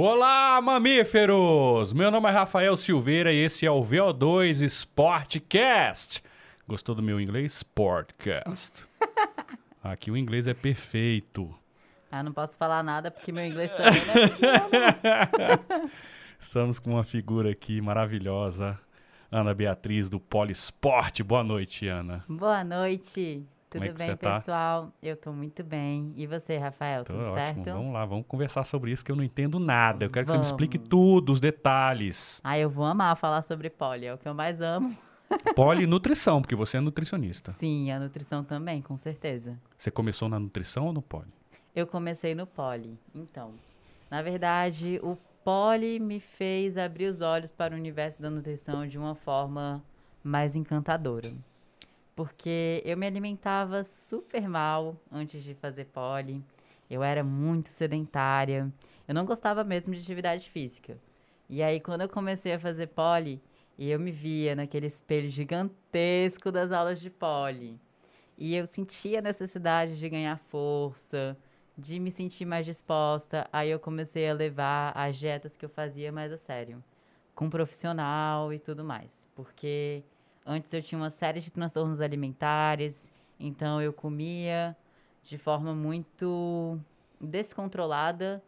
Olá, mamíferos! Meu nome é Rafael Silveira e esse é o VO2 Sportcast. Gostou do meu inglês? Sportcast. Aqui o inglês é perfeito. Ah, não posso falar nada porque meu inglês também não é Estamos com uma figura aqui maravilhosa, Ana Beatriz do Polisport. Boa noite, Ana. Boa noite. Tudo Como é bem, tá? pessoal? Eu tô muito bem. E você, Rafael, Tô tudo ótimo. certo? Vamos lá, vamos conversar sobre isso que eu não entendo nada. Eu quero que você me Vamos. explique tudo, os detalhes. Ah, eu vou amar falar sobre poli, é o que eu mais amo. Polinutrição, porque você é nutricionista. Sim, a nutrição também, com certeza. Você começou na nutrição ou no poli? Eu comecei no poli. Então, na verdade, o poli me fez abrir os olhos para o universo da nutrição de uma forma mais encantadora. Porque eu me alimentava super mal antes de fazer poli. Eu era muito sedentária. Eu não gostava mesmo de atividade física. E aí, quando eu comecei a fazer poli, eu me via naquele espelho gigantesco das aulas de poli. E eu sentia a necessidade de ganhar força, de me sentir mais disposta. Aí eu comecei a levar as dietas que eu fazia mais a sério, com um profissional e tudo mais. Porque antes eu tinha uma série de transtornos alimentares, então eu comia de forma muito descontrolada,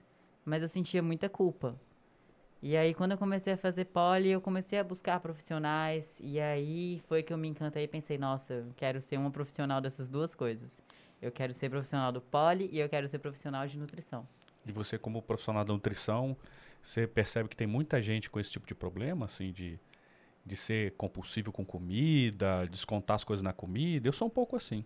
mas eu sentia muita culpa. E aí, quando eu comecei a fazer poli, eu comecei a buscar profissionais. E aí foi que eu me encantei e pensei, nossa, eu quero ser uma profissional dessas duas coisas. Eu quero ser profissional do poli e eu quero ser profissional de nutrição. E você, como profissional da nutrição, você percebe que tem muita gente com esse tipo de problema, assim, de, de ser compulsivo com comida, descontar as coisas na comida. Eu sou um pouco assim.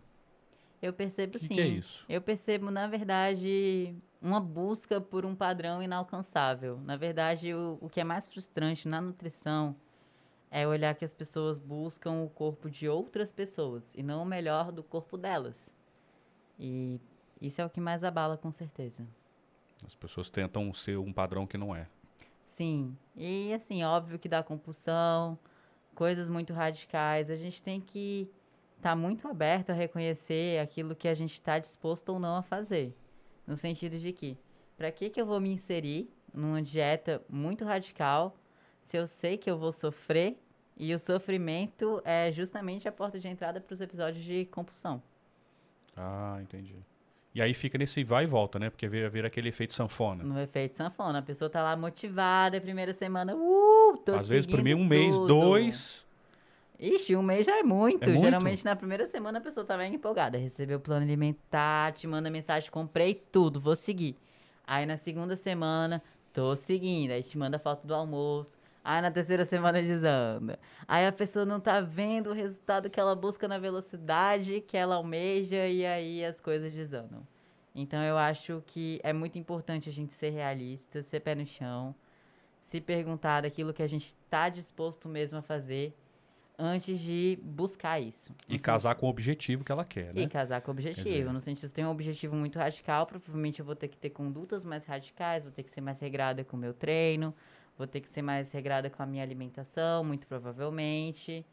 Eu percebo Que sim. que é isso? Eu percebo, na verdade, uma busca por um padrão inalcançável. Na verdade, o, o que é mais frustrante na nutrição é olhar que as pessoas buscam o corpo de outras pessoas e não o melhor do corpo delas. E isso é o que mais abala, com certeza. As pessoas tentam ser um padrão que não é. Sim. E assim, óbvio que dá compulsão, coisas muito radicais. A gente tem que estar muito aberto a reconhecer aquilo que a gente está disposto ou não a fazer. No sentido de que, para que, que eu vou me inserir numa dieta muito radical se eu sei que eu vou sofrer e o sofrimento é justamente a porta de entrada para os episódios de compulsão? Ah, entendi. E aí fica nesse vai e volta, né? Porque vira, vira aquele efeito sanfona. No efeito sanfona, a pessoa tá lá motivada, primeira semana, uh, tô Às vezes, primeiro um mês, tudo. dois. Ixi, um mês já é muito. É muito? Geralmente na primeira semana a pessoa tá bem empolgada. Recebeu o plano alimentar, te manda mensagem, comprei tudo, vou seguir. Aí na segunda semana, tô seguindo. Aí te manda foto do almoço. Aí na terceira semana desanda. Aí a pessoa não tá vendo o resultado que ela busca na velocidade que ela almeja e aí as coisas desandam. Então eu acho que é muito importante a gente ser realista, ser pé no chão, se perguntar daquilo que a gente tá disposto mesmo a fazer antes de buscar isso. E casar com o objetivo que ela quer, sen- E né? casar com o objetivo. dizer- No sentido, se tenho um objetivo muito radical, provavelmente eu vou ter que ter condutas mais radicais, vou ter que ser mais regrada com o meu treino, vou ter que ser mais regrada com a minha alimentação, muito provavelmente.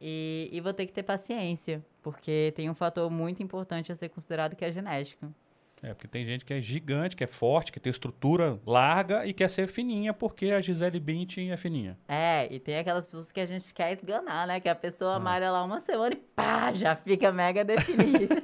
E, e vou ter que ter paciência, porque tem um fator muito importante a ser considerado que é a genética. É, porque tem gente que é gigante, que é forte, que tem estrutura larga e quer ser fininha porque a Gisele Bündchen é fininha. É, e tem aquelas pessoas que a gente quer esganar, né? Que a pessoa Ah. malha lá uma semana e pá, já fica mega definida.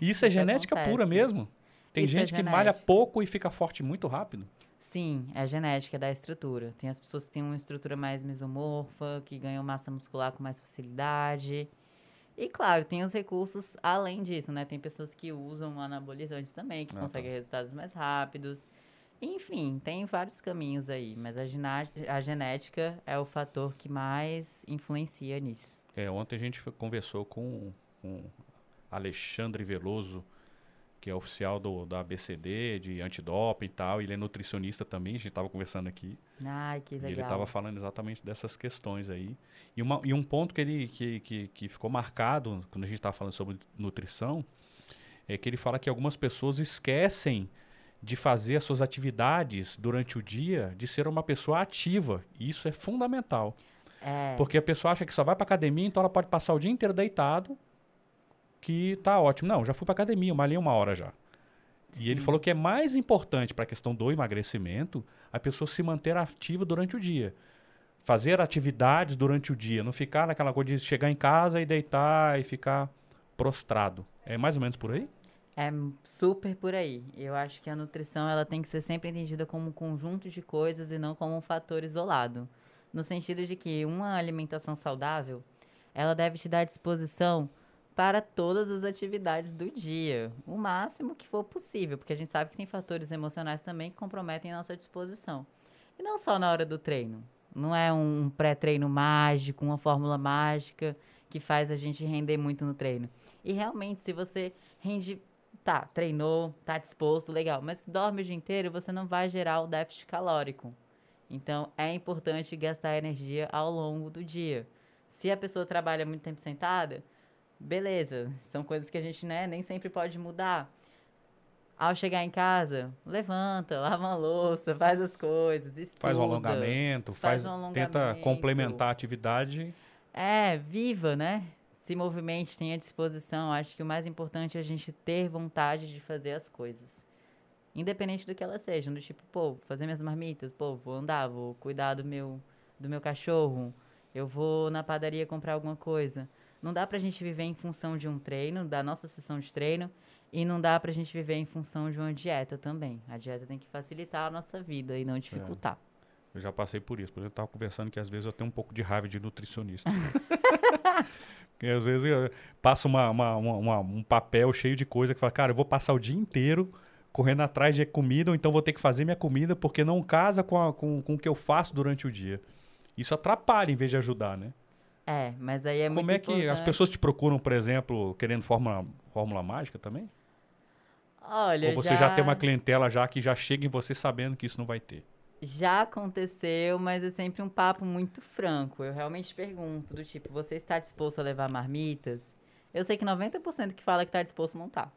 E isso é Isso genética acontece. pura mesmo. Tem Isso é gente que malha pouco e fica forte muito rápido. Sim, é a genética da estrutura. Tem as pessoas que têm uma estrutura mais mesomorfa, que ganham massa muscular com mais facilidade. E claro, tem os recursos além disso, né? Tem pessoas que usam anabolizantes também, que Ah, conseguem tá. resultados mais rápidos. Enfim, tem vários caminhos aí, mas a, a genética é o fator que mais influencia nisso. É, ontem a gente conversou com, com Alexandre Veloso, que é oficial do, da ABCD, de antidoping e tal. Ele é nutricionista também, a gente estava conversando aqui. Ai, que E ele legal. estava falando exatamente dessas questões aí. E, uma, e um ponto que, ele, que, que, que ficou marcado quando a gente estava falando sobre nutrição é que ele fala que algumas pessoas esquecem de fazer as suas atividades durante o dia, de ser uma pessoa ativa. E isso é fundamental. É, Porque a pessoa acha que só vai para academia, então ela pode passar o dia inteiro deitado, que tá ótimo. Não, já fui para academia, eu malhei uma hora já. E ele falou que é mais importante para a questão do emagrecimento a pessoa se manter ativa durante o dia. Fazer atividades durante o dia, não ficar naquela coisa de chegar em casa e deitar e ficar prostrado. É mais ou menos por aí? É super por aí. Eu acho que a nutrição ela tem que ser sempre entendida como um conjunto de coisas e não como um fator isolado. No sentido de que uma alimentação saudável, ela deve te dar disposição para todas as atividades do dia, o máximo que for possível, porque a gente sabe que tem fatores emocionais também que comprometem a nossa disposição. E não só na hora do treino. Não é um pré-treino mágico, uma fórmula mágica que faz a gente render muito no treino. E realmente, se você rende, tá, treinou, tá disposto, legal, mas dorme o dia inteiro, você não vai gerar o déficit calórico. Então, é importante gastar energia ao longo do dia. Se a pessoa trabalha muito tempo sentada, beleza, são coisas que a gente né, nem sempre pode mudar. Ao chegar em casa, levanta, lava a louça, faz as coisas, estuda. Faz um alongamento, faz, faz um alongamento. tenta complementar a atividade. É, viva, né? Se movimente, tenha disposição. Acho que o mais importante é a gente ter vontade de fazer as coisas. Independente do que elas sejam, do tipo, pô, fazer minhas marmitas, pô, vou andar, vou cuidar do meu, do meu cachorro, eu vou na padaria comprar alguma coisa. Não dá pra gente viver em função de um treino, da nossa sessão de treino, e não dá pra gente viver em função de uma dieta também. A dieta tem que facilitar a nossa vida e não dificultar. É. Eu já passei por isso. Por exemplo, eu estava conversando que às vezes eu tenho um pouco de raiva de nutricionista. Porque às vezes eu passo uma, uma, uma, um papel cheio de coisa que fala, cara, eu vou passar o dia inteiro correndo atrás de comida, ou então vou ter que fazer minha comida porque não casa com, a, com, com o que eu faço durante o dia. Isso atrapalha em vez de ajudar, né? É, mas aí é Como muito é que importante. as pessoas te procuram, por exemplo, querendo fórmula, fórmula mágica também? Olha, Ou você já... já tem uma clientela já que já chega em você sabendo que isso não vai ter? Já aconteceu, mas é sempre um papo muito franco. Eu realmente pergunto, do tipo, você está disposto a levar marmitas? Eu sei que 90% que fala que está disposto não tá.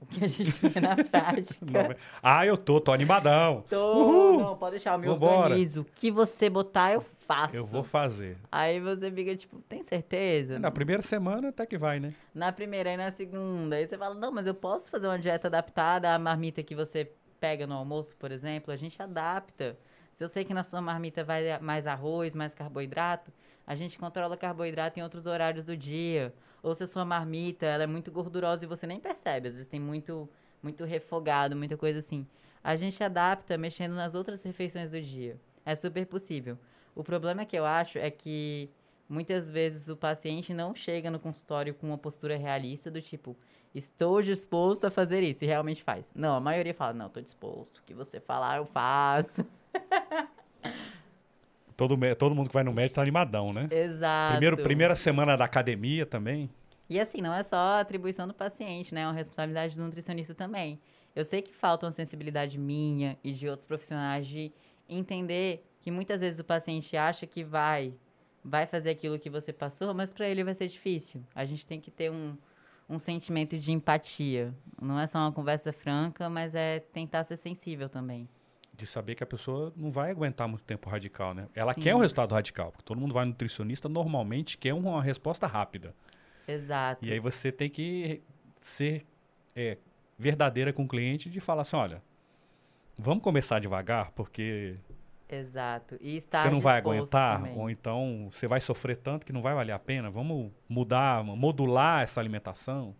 O que a gente vê na prática. Não, ah, eu tô, tô animadão. Tô, Uhul. não, pode deixar, eu me Vambora. organizo. O que você botar, eu faço. Eu vou fazer. Aí você fica tipo, tem certeza? Na primeira semana até que vai, né? Na primeira e na segunda. Aí você fala, não, mas eu posso fazer uma dieta adaptada à marmita que você pega no almoço, por exemplo. A gente adapta. Se eu sei que na sua marmita vai mais arroz, mais carboidrato, a gente controla carboidrato em outros horários do dia. Ou se a sua marmita ela é muito gordurosa e você nem percebe, às vezes tem muito, muito refogado, muita coisa assim. A gente adapta mexendo nas outras refeições do dia. É super possível. O problema que eu acho é que muitas vezes o paciente não chega no consultório com uma postura realista do tipo, estou disposto a fazer isso, e realmente faz. Não, a maioria fala, não, estou disposto, o que você falar eu faço. todo, todo mundo que vai no médico tá animadão, né? Exato. Primeiro, primeira semana da academia também. E assim, não é só atribuição do paciente, né? É uma responsabilidade do nutricionista também. Eu sei que falta uma sensibilidade minha e de outros profissionais de entender que muitas vezes o paciente acha que vai vai fazer aquilo que você passou, mas para ele vai ser difícil. A gente tem que ter um, um sentimento de empatia. Não é só uma conversa franca, mas é tentar ser sensível também de saber que a pessoa não vai aguentar muito tempo radical, né? Ela Sim. quer um resultado radical, porque todo mundo vai nutricionista normalmente quer uma resposta rápida. Exato. E aí você tem que ser é, verdadeira com o cliente de falar assim, olha, vamos começar devagar, porque Exato. E estar você não vai aguentar, também. ou então você vai sofrer tanto que não vai valer a pena. Vamos mudar, modular essa alimentação.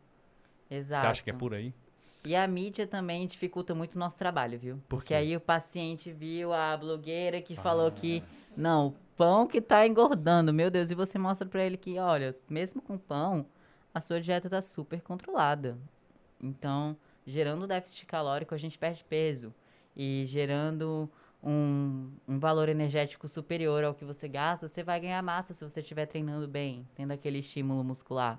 Exato. Você acha que é por aí? E a mídia também dificulta muito o nosso trabalho, viu? Por Porque aí o paciente viu a blogueira que ah. falou que, não, o pão que tá engordando, meu Deus, e você mostra para ele que, olha, mesmo com pão, a sua dieta tá super controlada. Então, gerando déficit calórico, a gente perde peso. E gerando um, um valor energético superior ao que você gasta, você vai ganhar massa se você estiver treinando bem, tendo aquele estímulo muscular.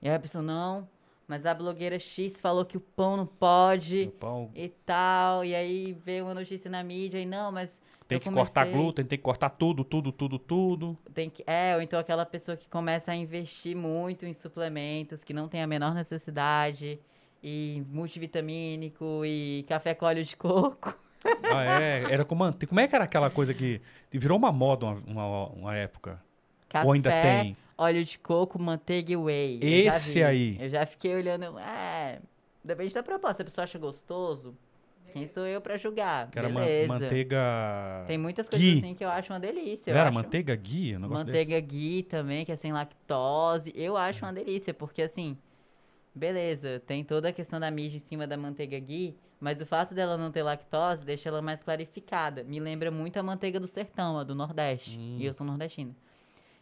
E aí a pessoa, não, mas a blogueira X falou que o pão não pode pão... e tal. E aí veio uma notícia na mídia e não, mas. Tem que comecei... cortar glúten, tem que cortar tudo, tudo, tudo, tudo. Tem que, é, ou então aquela pessoa que começa a investir muito em suplementos, que não tem a menor necessidade, e multivitamínico, e café com óleo de coco. Ah, é? Era com manteiga. Como é que era aquela coisa que virou uma moda uma, uma, uma época? Café, Ou ainda tem? óleo de coco, manteiga e whey. Esse eu aí. Eu já fiquei olhando, é, Depende da proposta. Se a pessoa acha gostoso, quem sou eu pra julgar? Que era ma- Beleza. manteiga. Tem muitas coisas ghee. assim que eu acho uma delícia. Era acho- manteiga guia? Um Manteiga ghee também, que é sem lactose. Eu acho uma delícia, porque assim, beleza, tem toda a questão da mídia em cima da manteiga ghee, mas o fato dela não ter lactose deixa ela mais clarificada. Me lembra muito a manteiga do sertão, a do Nordeste. Hum. E eu sou nordestina.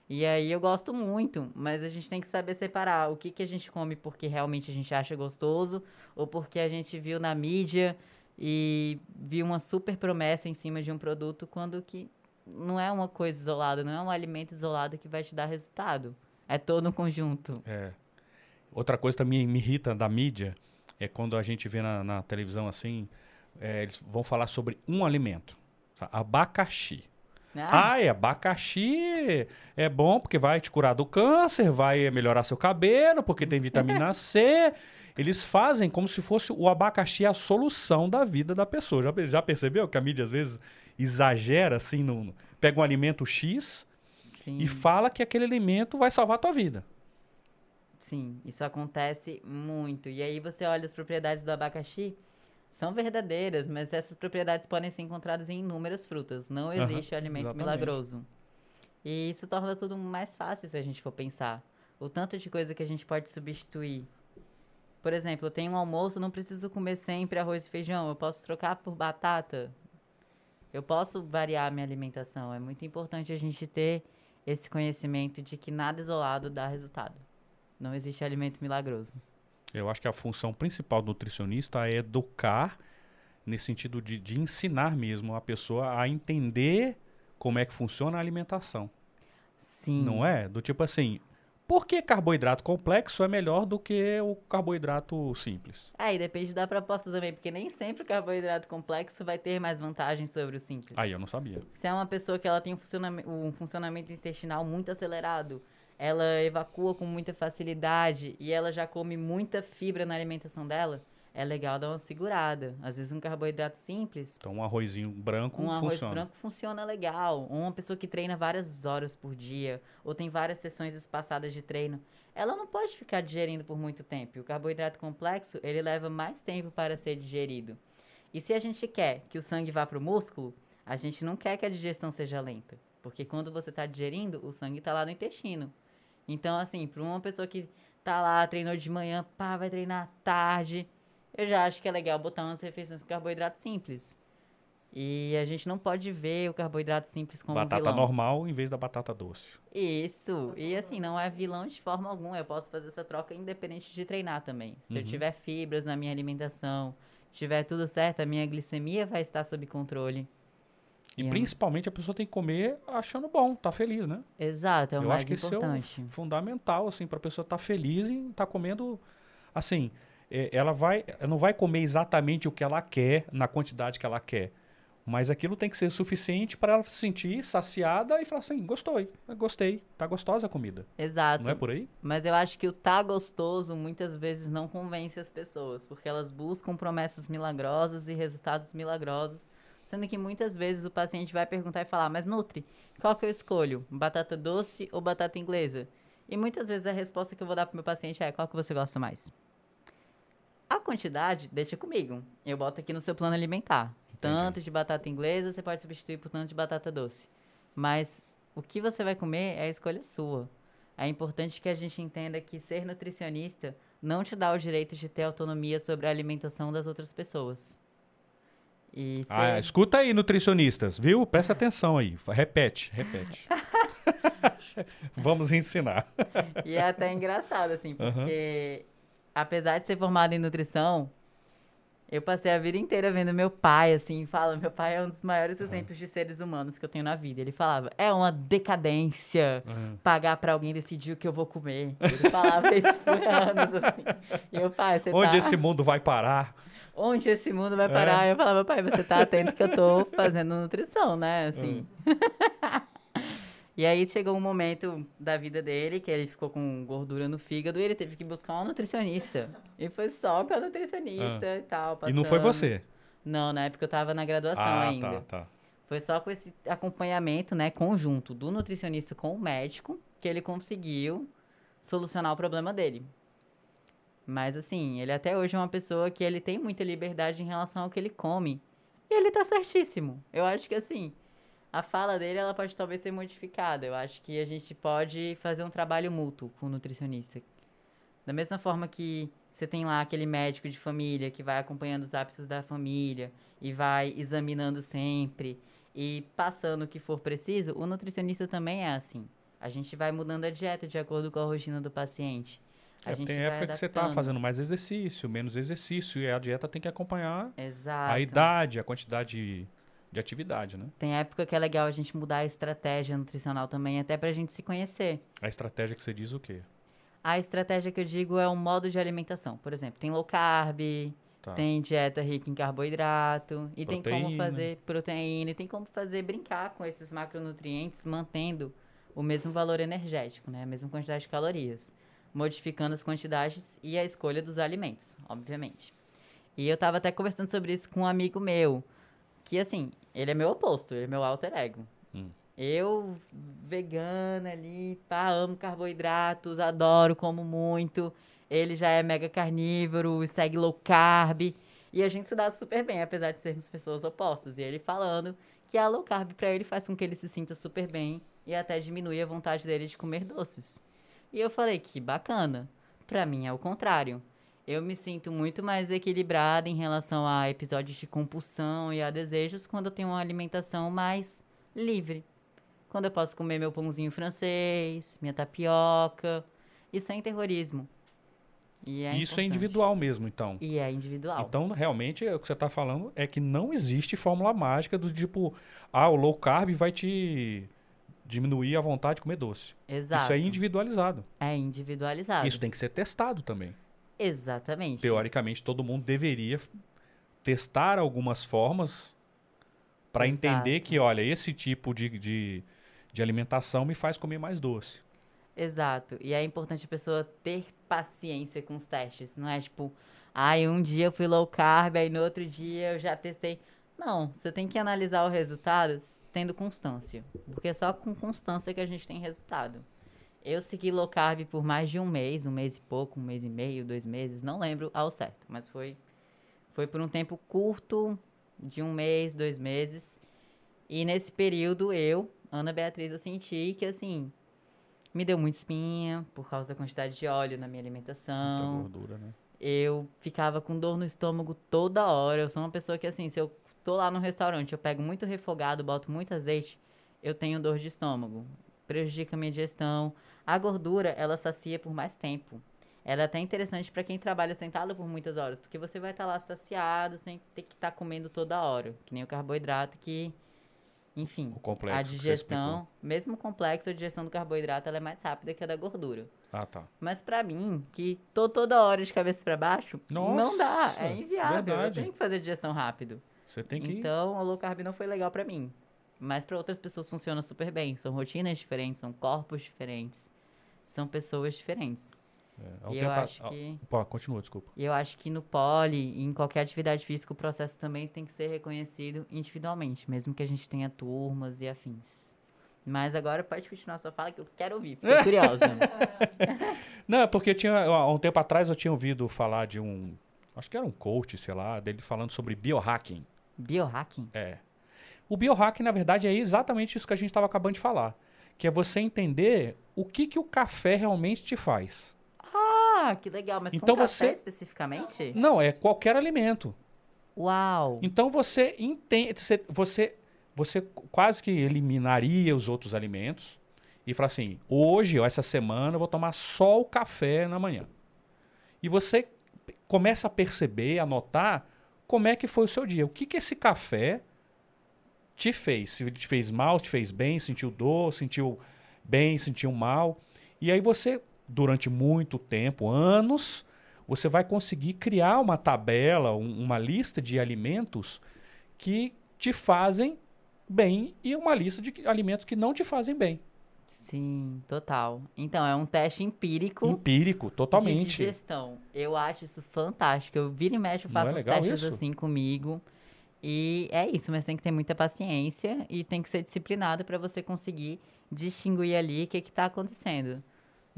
E aí eu gosto muito, mas a gente tem que saber separar o que, que a gente come porque realmente a gente acha gostoso ou porque a gente viu na mídia e viu uma super promessa em cima de um produto quando que não é uma coisa isolada, não é um alimento isolado que vai te dar resultado. É todo um conjunto. É. Outra coisa também me irrita da mídia é quando a gente vê na, na televisão assim, é, eles vão falar sobre um alimento. Abacaxi. Ah, é, abacaxi é bom porque vai te curar do câncer, vai melhorar seu cabelo, porque tem vitamina C. Eles fazem como se fosse o abacaxi a solução da vida da pessoa. Já, já percebeu que a mídia às vezes exagera assim, no, no- pega um alimento X sim, e fala que aquele alimento vai salvar a tua vida. sim, isso acontece muito. E aí você olha as propriedades do abacaxi, são verdadeiras, mas essas propriedades podem ser encontradas em inúmeras frutas. Não existe alimento exatamente. milagroso. E isso torna tudo mais fácil se a gente for pensar. O tanto de coisa que a gente pode substituir. Por exemplo, eu tenho um almoço, não preciso comer sempre arroz e feijão. Eu posso trocar por batata. Eu posso variar a minha alimentação. É muito importante a gente ter esse conhecimento de que nada isolado dá resultado. Não existe alimento milagroso. Eu acho que a função principal do nutricionista é educar, nesse sentido de, de ensinar mesmo a pessoa a entender como é que funciona a alimentação. Sim. Não é? Do tipo assim, por que carboidrato complexo é melhor do que o carboidrato simples? Aí depende da proposta também, porque nem sempre o carboidrato complexo vai ter mais vantagens sobre o simples. Aí eu não sabia. Se é uma pessoa que ela tem um funcionamento, um funcionamento intestinal muito acelerado, ela evacua com muita facilidade e ela já come muita fibra na alimentação dela, é legal dar uma segurada. Às vezes um carboidrato simples, Então um arrozinho branco um arroz funciona. branco funciona legal. Uma pessoa que treina várias horas por dia, ou tem várias sessões espaçadas de treino, ela não pode ficar digerindo por muito tempo. O carboidrato complexo, ele leva mais tempo para ser digerido. E se a gente quer que o sangue vá para o músculo, a gente não quer que a digestão seja lenta. Porque quando você está digerindo, o sangue está lá no intestino. Então, assim, para uma pessoa que tá lá, treinou de manhã, pá, vai treinar à tarde, eu já acho que é legal botar umas refeições com carboidrato simples. E a gente não pode ver o carboidrato simples como batata vilão. normal em vez da batata doce. Isso. E assim, não é vilão de forma alguma. Eu posso fazer essa troca independente de treinar também. Se eu Uhum. tiver fibras na minha alimentação, tiver tudo certo, a minha glicemia vai estar sob controle. E é- principalmente a pessoa tem que comer achando bom, tá feliz, né? Exato, é o eu mais acho que isso é importante. o fundamental, assim, pra pessoa estar feliz e estar comendo, assim, é, ela vai, ela não vai comer exatamente o que ela quer, na quantidade que ela quer, mas aquilo tem que ser suficiente para ela se sentir saciada e falar assim, gostei, gostei, tá gostosa a comida. Exato. Não é por aí? Mas eu acho que o tá gostoso muitas vezes não convence as pessoas, porque elas buscam promessas milagrosas e resultados milagrosos, sendo que muitas vezes o paciente vai perguntar e falar: "Mas Nutri, qual que eu escolho? Batata doce ou batata inglesa?" E muitas vezes a resposta que eu vou dar pro meu paciente é: "Qual que você gosta mais?" A quantidade deixa comigo. Eu boto aqui no seu plano alimentar. Tanto de batata inglesa, você pode substituir por tanto de batata doce. Mas o que você vai comer é a escolha sua. É importante que a gente entenda que ser nutricionista não te dá o direito de ter autonomia sobre a alimentação das outras pessoas. E ser... Ah, escuta aí, nutricionistas, viu? Presta atenção aí, repete, repete. Vamos ensinar. E é até engraçado, assim, porque apesar de ser formado em nutrição, eu passei a vida inteira vendo meu pai, assim, fala, meu pai é um dos maiores exemplos de seres humanos que eu tenho na vida. Ele falava, é uma decadência pagar pra alguém decidir o que eu vou comer. Ele falava isso por anos, assim. E eu, pai, você Onde tá... esse mundo vai parar? Onde esse mundo vai parar? Eu falava, pai, você tá atento que eu tô fazendo nutrição, né? Assim. e aí chegou um momento da vida dele que ele ficou com gordura no fígado e ele teve que buscar uma nutricionista. E foi só com a nutricionista e tal. E não foi passando. você? Não, na época eu tava na graduação Ah, ainda. tá, tá. Foi só com esse acompanhamento, né, conjunto do nutricionista com o médico que ele conseguiu solucionar o problema dele. Mas assim, ele até hoje é uma pessoa que ele tem muita liberdade em relação ao que ele come. E ele tá certíssimo. Eu acho que assim, a fala dele ela pode talvez ser modificada. Eu acho que a gente pode fazer um trabalho mútuo com o nutricionista. Da mesma forma que você tem lá aquele médico de família que vai acompanhando os hábitos da família e vai examinando sempre e passando o que for preciso, o nutricionista também é assim. A gente vai mudando a dieta de acordo com a rotina do paciente. A É, gente tem época que você está fazendo mais exercício, menos exercício, e a dieta tem que acompanhar Exato. a idade, a quantidade de, de atividade, né? Tem época que é legal a gente mudar a estratégia nutricional também, até pra gente se conhecer. A estratégia que você diz o quê? A estratégia que eu digo é um modo de alimentação. Por exemplo, tem low carb, Tá. tem dieta rica em carboidrato, e tem como Proteína. fazer proteína, e tem como fazer brincar com esses macronutrientes, mantendo o mesmo valor energético, né? A mesma quantidade de calorias. Modificando as quantidades e a escolha dos alimentos, obviamente. E eu tava até conversando sobre isso com um amigo meu, que assim, ele é meu oposto, ele é meu alter ego. Hum. Eu, vegana ali, pá, amo carboidratos, adoro, como muito. Ele já é mega carnívoro, segue low carb. E a gente se dá super bem, apesar de sermos pessoas opostas. E ele falando que a low carb pra ele faz com que ele se sinta super bem e até diminui a vontade dele de comer doces. E eu falei que bacana. Pra mim é o contrário. Eu me sinto muito mais equilibrada em relação a episódios de compulsão e a desejos quando eu tenho uma alimentação mais livre. Quando eu posso comer meu pãozinho francês, minha tapioca, e sem terrorismo. E é Isso é importante. individual mesmo, então. E é individual. Então, realmente, é o que você está falando é que não existe fórmula mágica do tipo, ah, o low carb vai te diminuir a vontade de comer doce. Exato. Isso é individualizado. É individualizado. Isso tem que ser testado também. Exatamente. Teoricamente, todo mundo deveria testar algumas formas para entender que, olha, esse tipo de, de, de alimentação me faz comer mais doce. Exato. E é importante a pessoa ter paciência com os testes. Não é tipo, ai, um dia eu fui low carb, aí no outro dia eu já testei. Não, você tem que analisar o resultado tendo constância. Porque é só com constância que a gente tem resultado. Eu segui low carb por mais de um mês, um mês e pouco, um mês e meio, dois meses, não lembro ao certo, mas foi, foi por um tempo curto, de um mês, dois meses. E nesse período eu, Ana Beatriz, eu senti que assim, me deu muita espinha por causa da quantidade de óleo na minha Muita alimentação. gordura, né? Eu ficava com dor no estômago toda hora. Eu sou uma pessoa que, assim, se eu tô lá no restaurante, eu pego muito refogado, boto muito azeite, eu tenho dor de estômago. Prejudica a minha digestão. A gordura, ela sacia por mais tempo. Ela é até interessante para quem trabalha sentado por muitas horas, porque você vai estar lá saciado sem ter que estar comendo toda hora. Que nem o carboidrato que, enfim, complexo a digestão, mesmo complexo, a digestão do carboidrato ela é mais rápida que a da gordura. Ah, tá. Mas pra mim, que tô toda hora de cabeça pra baixo, não dá, Nossa, é inviável. verdade. Eu tenho que fazer digestão rápido. Você tem que. Então, o low carb não foi legal pra mim. Mas pra outras pessoas funciona super bem. São rotinas diferentes, são corpos diferentes, são pessoas diferentes. É, um e tempo eu a- acho há- que Pô, continua, desculpa. e eu acho que no pole, em qualquer atividade física, o processo também tem que ser reconhecido individualmente, mesmo que a gente tenha turmas e afins. Mas agora pode continuar sua fala que eu quero ouvir, fiquei curiosa. Não, é porque tinha, há um tempo atrás eu tinha ouvido falar de um. Acho que era um coach, sei lá, dele falando sobre biohacking. Biohacking? É. O biohacking, na verdade, é exatamente isso que a gente estava acabando de falar. Que é você entender o que, que o café realmente te faz. Ah, que legal, mas Então com café você- especificamente? Não, é qualquer alimento. Uau! Então você entende, você, você, você quase que eliminaria os outros alimentos e fala assim: hoje ou essa semana eu vou tomar só o café na manhã. E você começa a perceber, a notar como é que foi o seu dia. O que, que esse café te fez? Se te fez mal, te fez bem, sentiu dor, sentiu bem, sentiu mal. E aí você, durante muito tempo, anos, você vai conseguir criar uma tabela, um- uma lista de alimentos que te fazem bem e uma lista de alimentos que não te fazem bem. Sim, total. Então, é um teste empírico Empírico, de totalmente. digestão. Eu acho isso fantástico. Eu viro e mexo, faço é os testes isso? assim comigo. E é isso, mas tem que ter muita paciência e tem que ser disciplinado para você conseguir distinguir ali o que está acontecendo.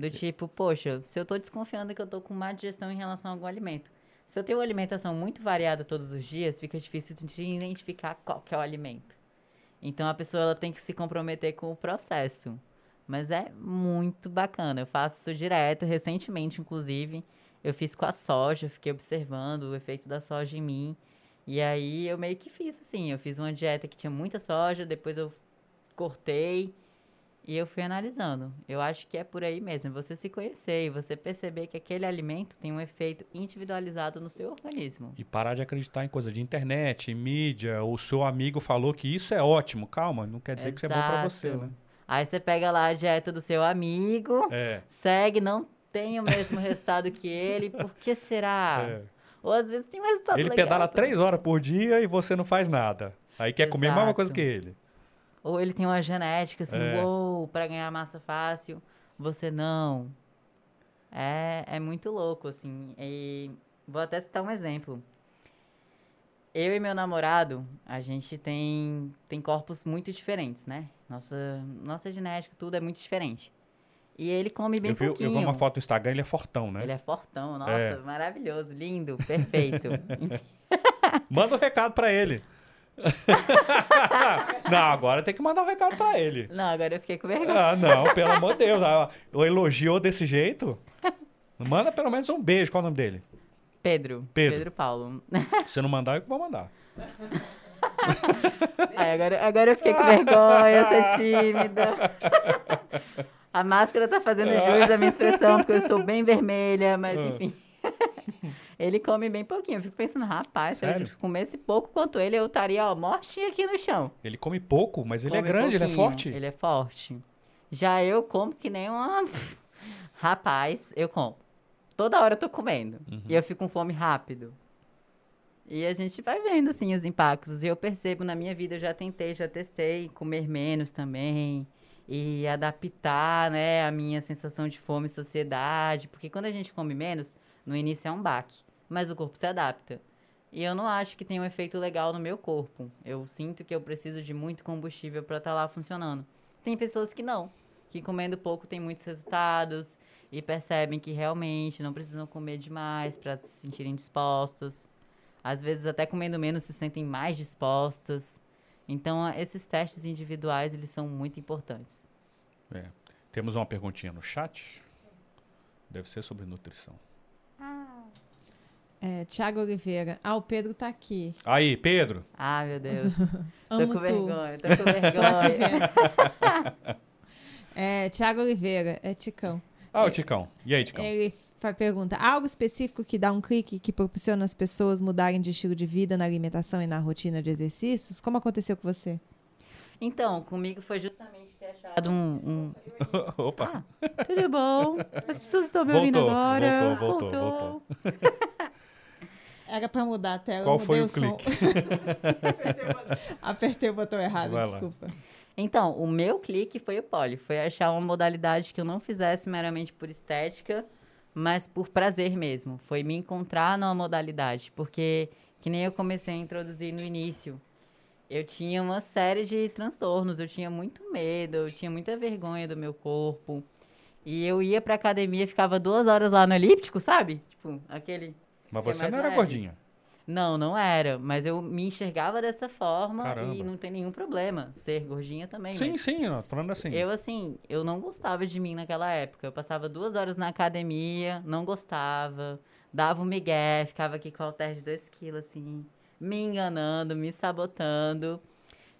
Do tipo, poxa, se eu tô desconfiando que eu tô com má digestão em relação a algum alimento. Se eu tenho uma alimentação muito variada todos os dias, fica difícil de identificar qual que é o alimento. Então a pessoa ela tem que se comprometer com o processo. Mas é muito bacana. Eu faço isso direto, recentemente, inclusive. Eu fiz com a soja, fiquei observando o efeito da soja em mim. E aí eu meio que fiz assim, eu fiz uma dieta que tinha muita soja, depois eu cortei e eu fui analisando. Eu acho que é por aí mesmo, você se conhecer e você perceber que aquele alimento tem um efeito individualizado no seu organismo. E parar de acreditar em coisa de internet, mídia, o seu amigo falou que isso é ótimo. Calma, não quer dizer Exato. que isso é bom para você, né? Aí você pega lá a dieta do seu amigo, é. segue, não tem o mesmo resultado que ele, por que será? É. Ou às vezes tem um resultado Ele legal, pedala três horas por dia e você não faz nada. Aí quer Exato. comer a mesma coisa que ele. Ou ele tem uma genética assim, é. uou, pra ganhar massa fácil, você não. É, é muito louco, assim. E vou até citar um exemplo. Eu e meu namorado, a gente tem, tem corpos muito diferentes, né? Nossa, nossa genética, tudo é muito diferente. E ele come bem eu vi, pouquinho. Eu vi uma foto no Instagram, ele é fortão, né? Ele é fortão, nossa, é. maravilhoso, lindo, perfeito. Manda um recado para ele. não, agora tem que mandar um recado pra ele. Não, agora eu fiquei com vergonha. Ah, não, pelo amor de Deus. O elogiou desse jeito. Manda pelo menos um beijo. Qual é o nome dele? Pedro. Pedro, Pedro Paulo. Se não mandar, eu que vou mandar. Ai, agora, agora eu fiquei com vergonha, sou tímida. A máscara tá fazendo jus à minha expressão, porque eu estou bem vermelha, mas ah. enfim. Ele come bem pouquinho. Eu fico pensando, rapaz, Sério? se eu comesse pouco quanto ele, eu estaria, ó, mortinho aqui no chão. Ele come pouco, mas ele é come é grande, pouquinho. ele é forte. Ele é forte. Já eu como que nem uma... rapaz, eu como. Toda hora eu tô comendo. Uhum. E eu fico com fome rápido. E a gente vai vendo, assim, os impactos. E eu percebo na minha vida, eu já tentei, já testei comer menos também. E adaptar, né, a minha sensação de fome e sociedade. Porque quando a gente come menos, no início é um baque mas o corpo se adapta. E eu não acho que tem um efeito legal no meu corpo. Eu sinto que eu preciso de muito combustível para estar tá lá funcionando. Tem pessoas que não, que comendo pouco tem muitos resultados e percebem que realmente não precisam comer demais para se sentirem dispostos. Às vezes até comendo menos se sentem mais dispostas. Então, esses testes individuais, eles são muito importantes. É. Temos uma perguntinha no chat. Deve ser sobre nutrição. É, Tiago Oliveira. Ah, o Pedro tá aqui. Aí, Pedro. Ah, meu Deus. tô com tu. vergonha, tô com vergonha. é, Tiago Oliveira, é Ticão. Ah, o Ticão. E aí, Ticão? Ele pergunta: algo específico que dá um clique que proporciona as pessoas mudarem de estilo de vida na alimentação e na rotina de exercícios? Como aconteceu com você? Então, comigo foi justamente ter achado um. um... Opa! Ah, tudo bom? As pessoas estão me ouvindo agora. Voltou, voltou, voltou. voltou. Era pra mudar a tela. Qual foi o, o clique? Apertei o botão errado, Vai desculpa. Lá. Então, o meu clique foi o poli. Foi achar uma modalidade que eu não fizesse meramente por estética, mas por prazer mesmo. Foi me encontrar numa modalidade. Porque, que nem eu comecei a introduzir no início, eu tinha uma série de transtornos. Eu tinha muito medo, eu tinha muita vergonha do meu corpo. E eu ia pra academia, ficava duas horas lá no elíptico, sabe? Tipo, aquele mas você não era leve. gordinha. Não, não era. Mas eu me enxergava dessa forma Caramba. e não tem nenhum problema ser gordinha também. Sim, sim, ó, falando assim. Eu, assim, eu não gostava de mim naquela época. Eu passava duas horas na academia, não gostava, dava um migué, ficava aqui com o halter de dois quilos, assim, me enganando, me sabotando.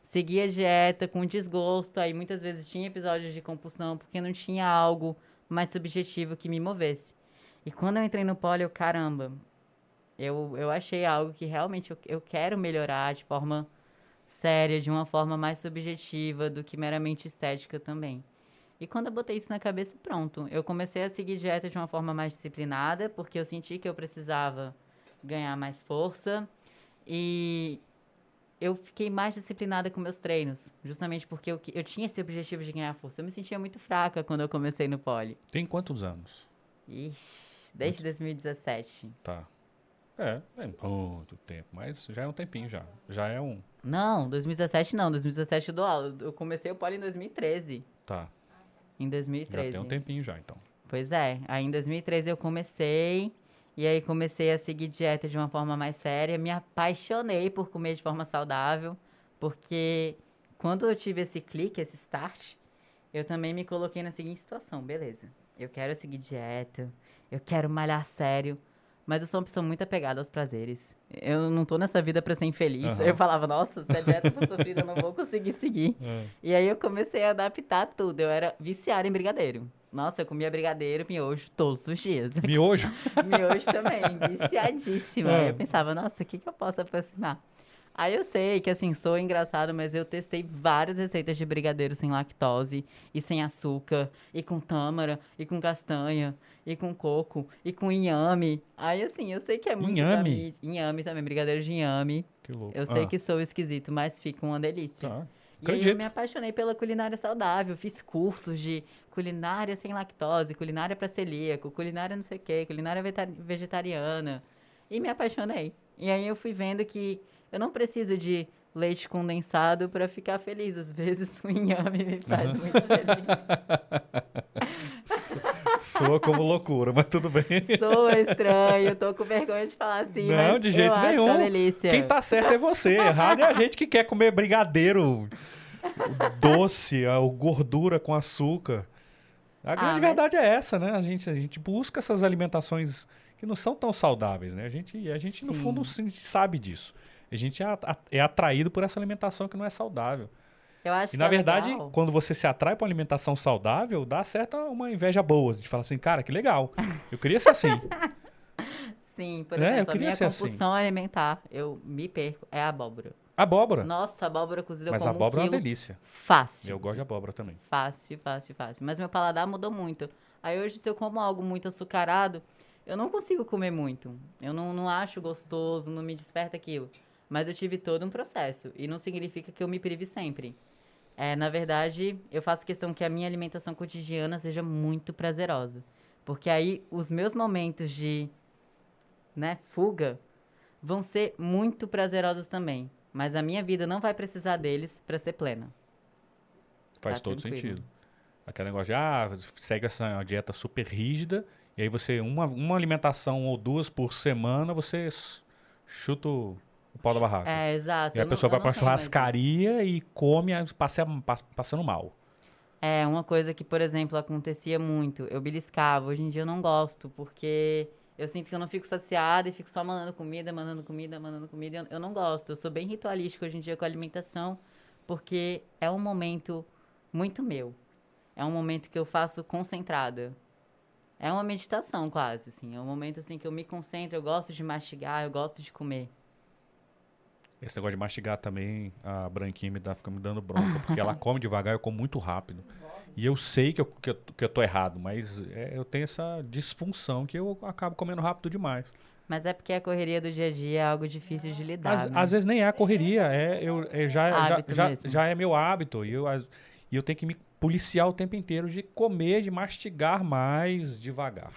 Seguia dieta com desgosto, aí muitas vezes tinha episódios de compulsão porque não tinha algo mais subjetivo que me movesse. E quando eu entrei no pole, eu, caramba, eu, eu achei algo que realmente eu, eu quero melhorar de forma séria, de uma forma mais subjetiva do que meramente estética também. E quando eu botei isso na cabeça, pronto. Eu comecei a seguir dieta de uma forma mais disciplinada, porque eu senti que eu precisava ganhar mais força. E eu fiquei mais disciplinada com meus treinos, justamente porque eu, eu tinha esse objetivo de ganhar força. Eu me sentia muito fraca quando eu comecei no pole. Tem quantos anos? Ixi, desde 2017. Tá. É, é muito tempo, mas já é um tempinho já. Já é um. Não, 2017 não. 2017 eu dou aula. Eu comecei o poli em 2013. Tá. Em 2013. Já tem um tempinho já, então. Pois é, aí em 2013 eu comecei, e aí comecei a seguir dieta de uma forma mais séria. Me apaixonei por comer de forma saudável, porque quando eu tive esse clique, esse start, eu também me coloquei na seguinte situação: beleza, eu quero seguir dieta, eu quero malhar sério, mas eu sou uma pessoa muito apegada aos prazeres. Eu não tô nessa vida pra ser infeliz. Aham. Eu falava, nossa, se a dieta for sofrida, eu não vou conseguir seguir. É. E aí eu comecei a adaptar tudo. Eu era viciada em brigadeiro. Nossa, eu comia brigadeiro, miojo todos os dias. Miojo. Miojo também, viciadíssima. É. Eu pensava, nossa, o que, que eu posso aproximar? Aí eu sei que, assim, sou engraçado, mas eu testei várias receitas de brigadeiro sem lactose e sem açúcar, e com tâmara, e com castanha, e com coco, e com inhame. Aí, assim, eu sei que é muito Inhame? Inhame também, brigadeiro de inhame. Que louco. Eu sei Ah, que sou esquisito, mas fica uma delícia. Tá. E aí eu me apaixonei pela culinária saudável, fiz cursos de culinária sem lactose, culinária para celíaco, culinária não sei o quê, culinária vegetariana. E me apaixonei. E aí eu fui vendo que eu não preciso de leite condensado para ficar feliz. Às vezes o inhame me faz muito feliz. Soa como loucura, mas tudo bem. Sou estranho, tô com vergonha de falar assim, Não, de jeito nenhum. Quem tá certo é você. Errado é a gente que quer comer brigadeiro doce, a gordura com açúcar. A grande mas- verdade é essa, né? A gente, a gente busca essas alimentações que não são tão saudáveis, né? A gente, a gente no fundo, sabe disso. A gente é é atraído por essa alimentação que não é saudável. Eu acho E na é verdade, legal. quando você se atrai para uma alimentação saudável, dá certo uma inveja boa. A gente fala assim, cara, que legal. Eu queria ser assim. Sim, por É, exemplo, a minha assim. compulsão alimentar, eu me perco, é abóbora. Abóbora. Nossa, abóbora cozida Mas com a abóbora um é uma delícia. fácil. Eu gosto de abóbora também. Fácil, fácil, fácil. Mas meu paladar mudou muito. Aí hoje, se eu como algo muito açucarado, eu não consigo comer muito. Eu não, não acho gostoso, não me desperta aquilo. Mas eu tive todo um processo. E não significa que eu me prive sempre. É, na verdade, eu faço questão que a minha alimentação cotidiana seja muito prazerosa. Porque aí os meus momentos de né, fuga vão ser muito prazerosos também. Mas a minha vida não vai precisar deles para ser plena. Faz Tá todo tranquilo. sentido. Aquele negócio de, ah, segue essa dieta super rígida, e aí você, uma, uma alimentação ou duas por semana, você chuta o, o pau da barraca. É, exato. e a eu não- pessoa vai pra isso. churrascaria e come, passa, pass- passando mal. É, uma coisa que, por exemplo, acontecia muito. Eu beliscava. Hoje em dia eu não gosto, porque eu sinto que eu não fico saciada e fico só mandando comida, mandando comida, mandando comida. Eu, eu não gosto. Eu sou bem ritualística hoje em dia com a alimentação, porque é um momento muito meu. É um momento que eu faço concentrada. É uma meditação quase, assim. É um momento assim que eu me concentro, eu gosto de mastigar, eu gosto de comer. Esse negócio de mastigar também, a branquinha me dá, fica me dando bronca, porque ela come devagar, eu como muito rápido. E eu sei que eu, que eu, que eu tô errado, mas é, eu tenho essa disfunção que eu acabo comendo rápido demais. Mas é porque a correria do dia a dia é algo difícil de lidar. Às, né? às vezes nem é a correria, é, eu, é já, já, já, já é meu hábito. E eu, e eu tenho que me policiar o tempo inteiro de comer, de mastigar mais devagar.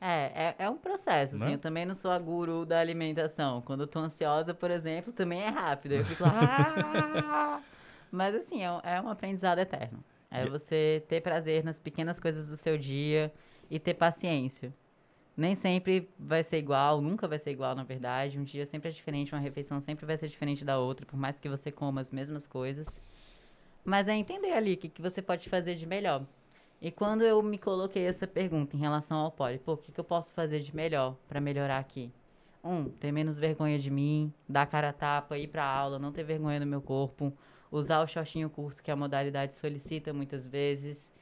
É, é, é um processo, assim. Né? Eu também não sou a guru da alimentação. Quando eu tô ansiosa, por exemplo, também é rápido. Eu fico lá. "Ah!" Mas, assim, é, um- é um aprendizado eterno. É E- você ter prazer nas pequenas coisas do seu dia e ter paciência. Nem sempre vai ser igual, nunca vai ser igual, na verdade. Um dia sempre é diferente, uma refeição sempre vai ser diferente da outra, por mais que você coma as mesmas coisas. Mas é entender ali o que, que você pode fazer de melhor. E quando eu me coloquei essa pergunta em relação ao poli, pô, o que, que eu posso fazer de melhor para melhorar aqui? Um, ter menos vergonha de mim, dar cara a tapa, ir pra aula, não ter vergonha do meu corpo, usar o shortinho curto que a modalidade solicita muitas vezes.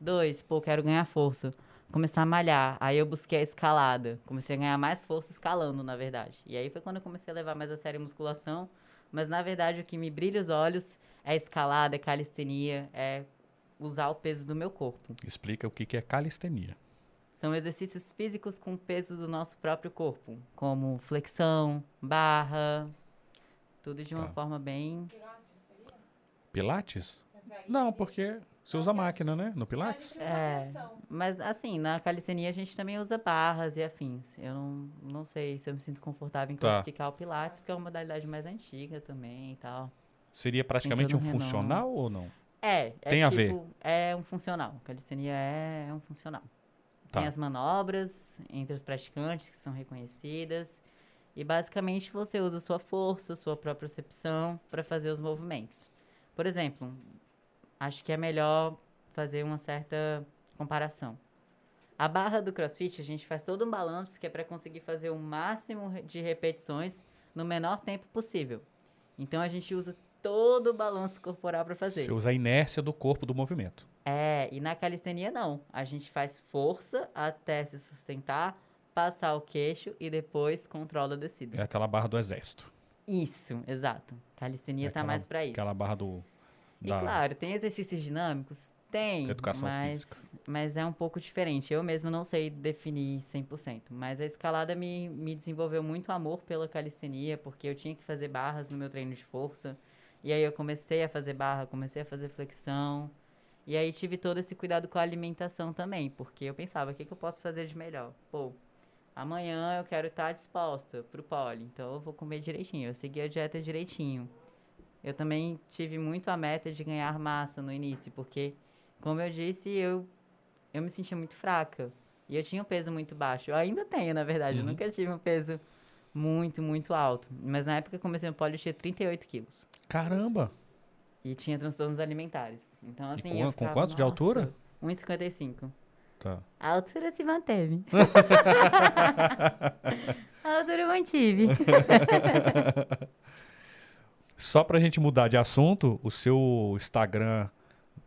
Dois, pô, quero ganhar força. Começar a malhar. Aí eu busquei a escalada. Comecei a ganhar mais força escalando, na verdade. E aí foi quando eu comecei a levar mais a sério a musculação. Mas na verdade o que me brilha os olhos é escalada, é calistenia, é usar o peso do meu corpo. Explica o que, que é calistenia. São exercícios físicos com o peso do nosso próprio corpo, como flexão, barra, tudo de uma Tá. forma bem. Pilates? Não, porque você usa máquina, né? No Pilates? É, mas assim, na calistenia a gente também usa barras e afins. Eu não, não sei se eu me sinto confortável em Tá. classificar o Pilates, porque é uma modalidade mais antiga também e tal. Seria praticamente um um renome. funcional ou não? É, é Tem a ver. tipo, é um funcional. Calistenia é, é um funcional. Tá. Tem as manobras entre os praticantes que são reconhecidas. E basicamente você usa sua força, sua própria percepção para fazer os movimentos. Por exemplo, acho que é melhor fazer uma certa comparação. A barra do CrossFit, a gente faz todo um balanço que é para conseguir fazer o máximo de repetições no menor tempo possível. Então a gente usa todo o balanço corporal para fazer. Você usa a inércia do corpo do movimento. É, e na calistenia não. A gente faz força até se sustentar, passar o queixo e depois controla a descida. É aquela barra do exército. Isso, exato. Calistenia É tá aquela- mais pra isso. Aquela barra do. E da- claro, tem exercícios dinâmicos? Tem, Educação mas, física. mas é um pouco diferente. Eu mesmo não sei definir 100%, mas a escalada me, me desenvolveu muito amor pela calistenia, porque eu tinha que fazer barras no meu treino de força. E aí eu comecei a fazer barra, comecei a fazer flexão. E aí tive todo esse cuidado com a alimentação também, porque eu pensava, o que, que eu posso fazer de melhor? Pô, amanhã eu quero estar disposta pro pole, então eu vou comer direitinho, eu segui a dieta direitinho. Eu também tive muito a meta de ganhar massa no início, porque, como eu disse, eu, eu me sentia muito fraca. E eu tinha um peso muito baixo. Eu ainda tenho, na verdade. Eu Uhum. nunca tive um peso muito, muito alto. Mas na época que eu comecei no pole, eu tinha 38 quilos. Caramba! E tinha transtornos alimentares. Então, assim, com- eu com ficava, quanto de altura? "Nossa, 1,55. Tá. A altura se manteve. a altura eu mantive. Só pra gente mudar de assunto, o seu Instagram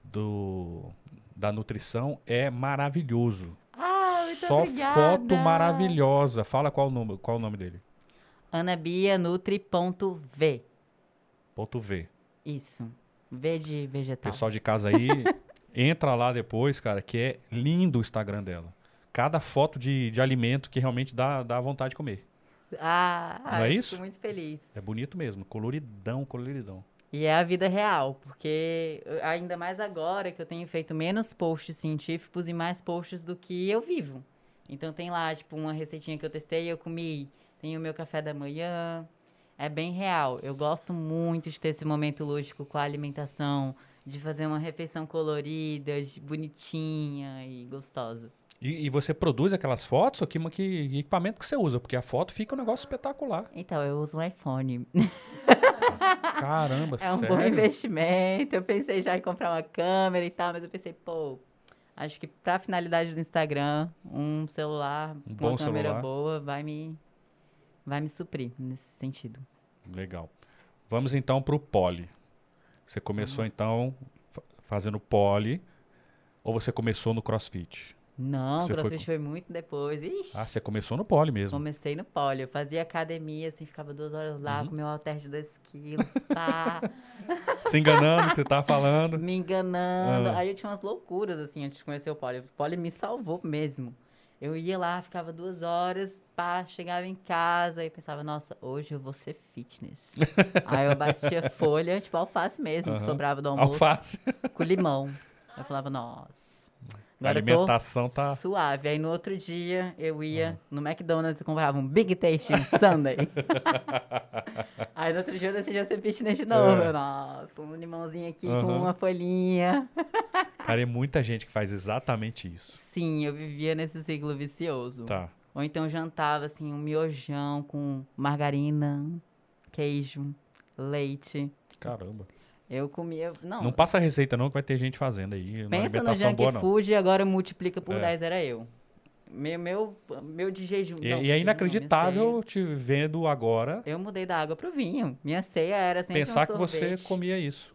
do, da nutrição é maravilhoso. Ah, muito Só obrigada. foto maravilhosa. Fala qual o nome, qual o nome dele. anabianutri.v. Ponto V. Isso. V de vegetal. Pessoal de casa aí, entra lá depois, cara, que é lindo o Instagram dela. Cada foto de, de alimento que realmente dá, dá vontade de comer. Ah, Não é eu isso? Fico muito feliz. É bonito mesmo, coloridão, coloridão. E é a vida real, porque ainda mais agora que eu tenho feito menos posts científicos e mais posts do que eu vivo. Então tem lá, tipo, uma receitinha que eu testei e eu comi. Tem o meu café da manhã. É bem real. Eu gosto muito de ter esse momento lúdico com a alimentação, de fazer uma refeição colorida, bonitinha e gostosa. E, e você produz aquelas fotos? Que, que equipamento que você usa? Porque a foto fica um negócio espetacular. Então, eu uso um iPhone. Caramba, É um sério? bom investimento. Eu pensei já em comprar uma câmera e tal, mas eu pensei, pô, acho que pra finalidade do Instagram, um celular Um uma câmera celular. boa vai me, vai me suprir nesse sentido. Legal. Vamos então pro pole. Você começou Uhum. então fa- fazendo pole ou você começou no crossfit? Não, Você o foi crossfit foi, muito depois. Ixi, Ah, você começou no pole mesmo. comecei no pole. Eu fazia academia, assim, ficava duas horas lá Uhum. com meu halter de 2 quilos, pá, Se enganando que você tava falando. me enganando. Ah. Aí eu tinha umas loucuras, assim, antes de conhecer o pole. O pole me salvou mesmo. Eu ia lá, ficava duas horas, pá, chegava em casa e pensava, nossa, hoje eu vou ser fitness. Aí eu batia folha, tipo alface mesmo, que Aham. sobrava do almoço, Alface. com limão. Eu falava, nossa, A alimentação tá. suave. Aí no outro dia eu ia no McDonald's e comprava um Big Tasty Sunday. Aí no outro dia eu decidi ser fitness de novo. É. Nossa, um limãozinho aqui com Aham. uma folhinha. Cara, é muita gente que faz exatamente isso. Sim, eu vivia nesse ciclo vicioso. Tá. Ou então jantava, assim, um miojão com margarina, queijo, leite. Caramba. Eu comia. Não, Não passa a receita não que vai ter gente fazendo aí. Pensa no junk boa food e agora multiplica por É. 10 era eu. Meu, meu, meu de jejum. E, não, e é não, inacreditável te vendo agora Eu mudei da água pro vinho. Minha ceia era sempre pensar um que você comia isso.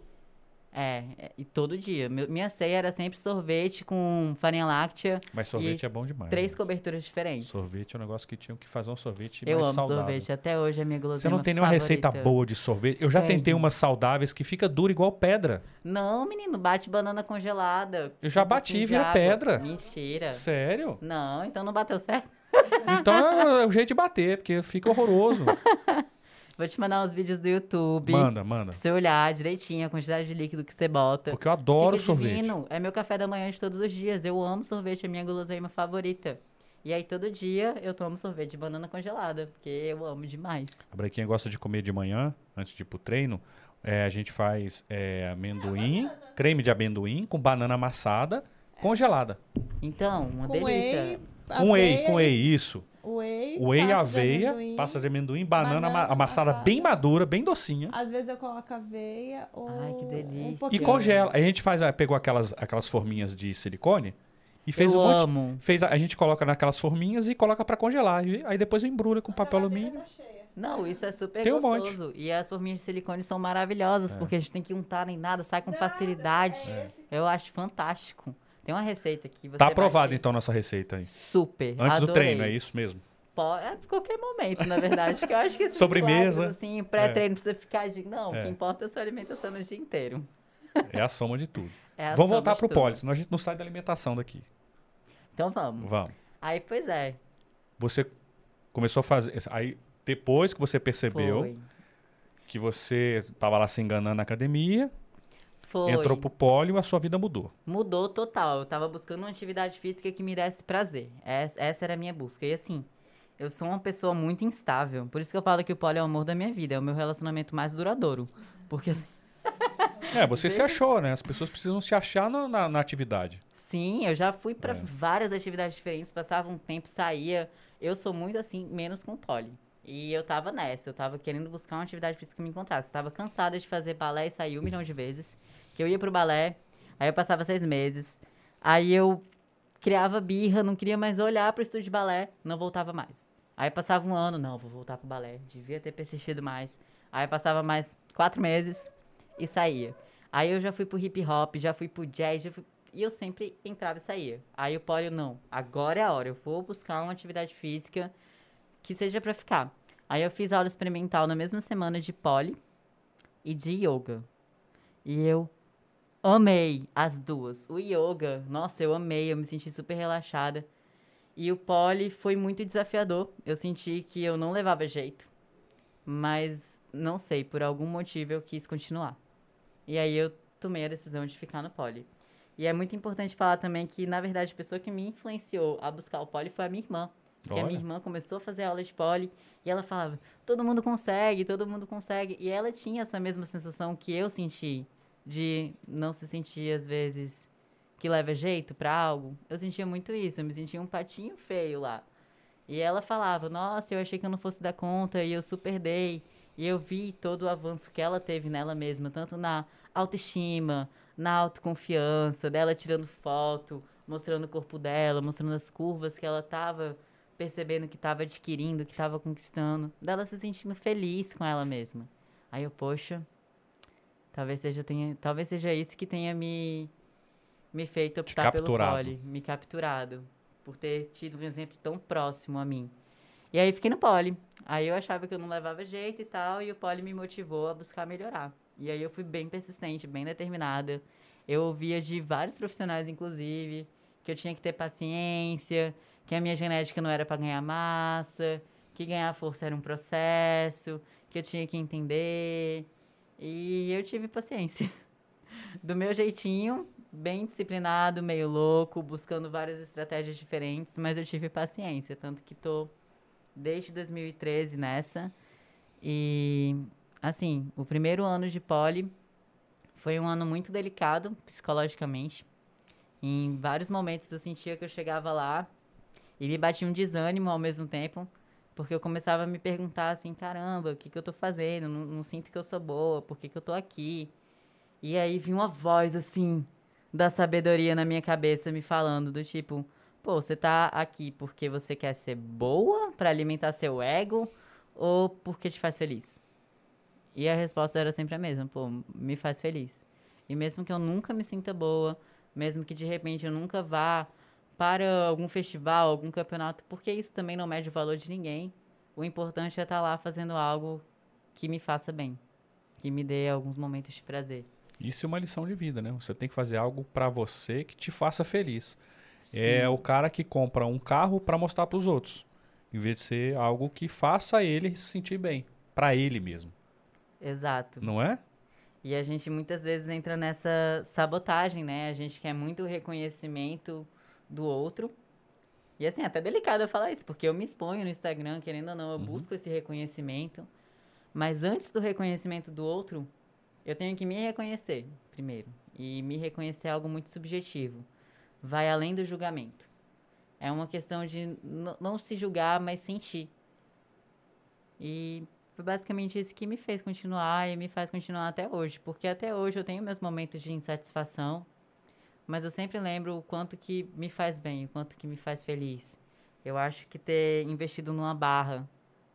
É, é, e todo dia. Meu- minha ceia era sempre sorvete com farinha láctea, Mas sorvete é bom demais. três né? coberturas diferentes. Sorvete é um negócio que tinham que fazer um sorvete Eu amo saudável. sorvete, até hoje é minha guloseima Você não tem nenhuma receita favorita. boa de sorvete? Eu já tentei umas saudáveis que fica dura igual pedra. Não, menino, bate banana congelada. Eu já um bati, vira água. pedra. Mentira. Sério? Não, então não bateu certo. Então é o jeito de bater, porque fica horroroso. Vou te mandar uns vídeos do YouTube. manda, manda. Pra você olhar direitinho a quantidade de líquido que você bota. Porque eu adoro Fica sorvete. divino. É meu café da manhã de todos os dias. Eu amo sorvete, é minha guloseima favorita. E aí todo dia eu tomo sorvete de banana congelada, porque eu amo demais. A Brequinha gosta de comer de manhã, antes de ir pro treino. É, a gente faz é, amendoim, creme de amendoim com banana amassada congelada. Então, uma Com delícia. whey, Com whey, com e- whey, isso. Whey, Whey, de aveia, amendoim. pasta de amendoim, banana, banana ama- amassada passada. bem madura, bem docinha. Às vezes eu coloco aveia ou Ai, que delícia. um E congela. Aí a gente faz, ah, pegou aquelas, aquelas forminhas de silicone e fez eu um monte. amo. Fez, a a gente coloca naquelas forminhas e coloca pra congelar. E aí depois embrulha com papel alumínio. Não, isso é super Tem um monte. gostoso. E as forminhas de silicone são maravilhosas, É. porque a gente tem que untar nem nada, sai com facilidade. Eu acho fantástico. Tem uma receita aqui. Você Tá achar- então nossa receita aí. Super. Antes do adorei. treino, é isso mesmo. Po- É qualquer momento, na verdade. que eu acho que Sobremesa. milagres, assim, pré-treino, precisa ficar de. Não, É. o que importa é a sua alimentação no dia inteiro. É a soma de tudo. É Vamos voltar pro poli, senão a gente não sai da alimentação daqui. Então vamos. Vamos. Aí, pois é. Você começou a fazer. Aí, depois que você percebeu Foi. que você estava lá se enganando na academia, Foi. entrou pro pólio, a sua vida mudou. Mudou total. Eu tava buscando uma atividade física que me desse prazer. Es- Essa era a minha busca. E assim, eu sou uma pessoa muito instável. Por isso que eu falo que o poli é o amor da minha vida. É o meu relacionamento mais duradouro. Porque, É, você se Desde- achou, né? As pessoas precisam se achar na, na- na atividade. sim, eu já fui pra É. várias atividades diferentes. Passava um tempo, saía. Eu sou muito assim, menos com poli. E eu tava nessa. Eu tava querendo buscar uma atividade física que me encontrasse. Eu tava cansada de fazer balé e sair um milhão de vezes. Eu ia pro balé, aí eu passava seis meses. Aí eu criava birra, não queria mais olhar pro estúdio de balé, não voltava mais. Aí passava um ano, não, vou voltar pro balé, devia ter persistido mais. Aí passava mais quatro meses e saía. Aí eu já fui pro hip hop, já fui pro jazz, já fui... e eu sempre entrava e saía. Aí o polio, não, agora é a hora, eu vou buscar uma atividade física que seja pra ficar. Aí eu fiz aula experimental na mesma semana de poli e de yoga. E eu amei as duas. O yoga, nossa, eu amei, eu me senti super relaxada. E o poli foi muito desafiador. Eu senti que eu não levava jeito. Mas não sei, por algum motivo eu quis continuar. E aí eu tomei a decisão de ficar no poli. E é muito importante falar também que, na verdade, a pessoa que me influenciou a buscar o poli foi a minha irmã. Porque a Olha. minha irmã começou a fazer aula de poli e ela falava: todo mundo consegue, todo mundo consegue. E ela tinha essa mesma sensação que eu senti, de não se sentir, às vezes, que leva jeito pra algo. Eu sentia muito isso, eu me sentia um patinho feio lá. E ela falava: nossa, eu achei que eu não fosse dar conta e eu super dei. E eu vi todo o avanço que ela teve nela mesma, tanto na autoestima, na autoconfiança, dela tirando foto, mostrando o corpo dela, mostrando as curvas que ela tava percebendo que tava adquirindo, que tava conquistando, dela se sentindo feliz com ela mesma. Aí eu, poxa, talvez seja, tenha, talvez seja isso que tenha me, me feito optar pelo poli, me capturado, por ter tido um exemplo tão próximo a mim. E aí fiquei no poli. Aí eu achava que eu não levava jeito e tal, e o poli me motivou a buscar melhorar. E aí eu fui bem persistente, bem determinada. Eu ouvia de vários profissionais, inclusive, que eu tinha que ter paciência, que a minha genética não era para ganhar massa, que ganhar força era um processo, que eu tinha que entender. E eu tive paciência. Do meu jeitinho, bem disciplinado, meio louco, buscando várias estratégias diferentes, mas eu tive paciência, tanto que tô desde 2013 nessa. E assim, o primeiro ano de poli foi um ano muito delicado psicologicamente. Em vários momentos eu sentia que eu chegava lá e me batia um desânimo ao mesmo tempo, porque eu começava a me perguntar assim, caramba, o que, que eu tô fazendo? Não, não sinto que eu sou boa, por que, que eu tô aqui? E aí vinha uma voz assim da sabedoria na minha cabeça me falando do tipo, pô, você tá aqui porque você quer ser boa para alimentar seu ego ou porque te faz feliz? E a resposta era sempre a mesma, pô, me faz feliz. E mesmo que eu nunca me sinta boa, mesmo que de repente eu nunca vá para algum festival, algum campeonato, porque isso também não mede o valor de ninguém. O importante é estar lá fazendo algo que me faça bem, que me dê alguns momentos de prazer. Isso é uma lição de vida, né? Você tem que fazer algo pra você que te faça feliz. É o cara que compra um carro pra mostrar pros outros, em vez de ser algo que faça ele se sentir bem, Pra ele mesmo, Exato. não é? E a gente muitas vezes entra nessa sabotagem, né? A gente quer muito reconhecimento do outro. E assim, é até delicado eu falar isso, porque eu me exponho no Instagram, querendo ou não, eu Uhum. busco esse reconhecimento. Mas antes do reconhecimento do outro, eu tenho que me reconhecer primeiro. E me reconhecer é algo muito subjetivo. vai além do julgamento. É uma questão de não se julgar, mas sentir. E foi basicamente isso que me fez continuar e me faz continuar até hoje. Porque até hoje eu tenho meus momentos de insatisfação, mas eu sempre lembro o quanto que me faz bem, o quanto que me faz feliz. Eu acho que ter investido numa barra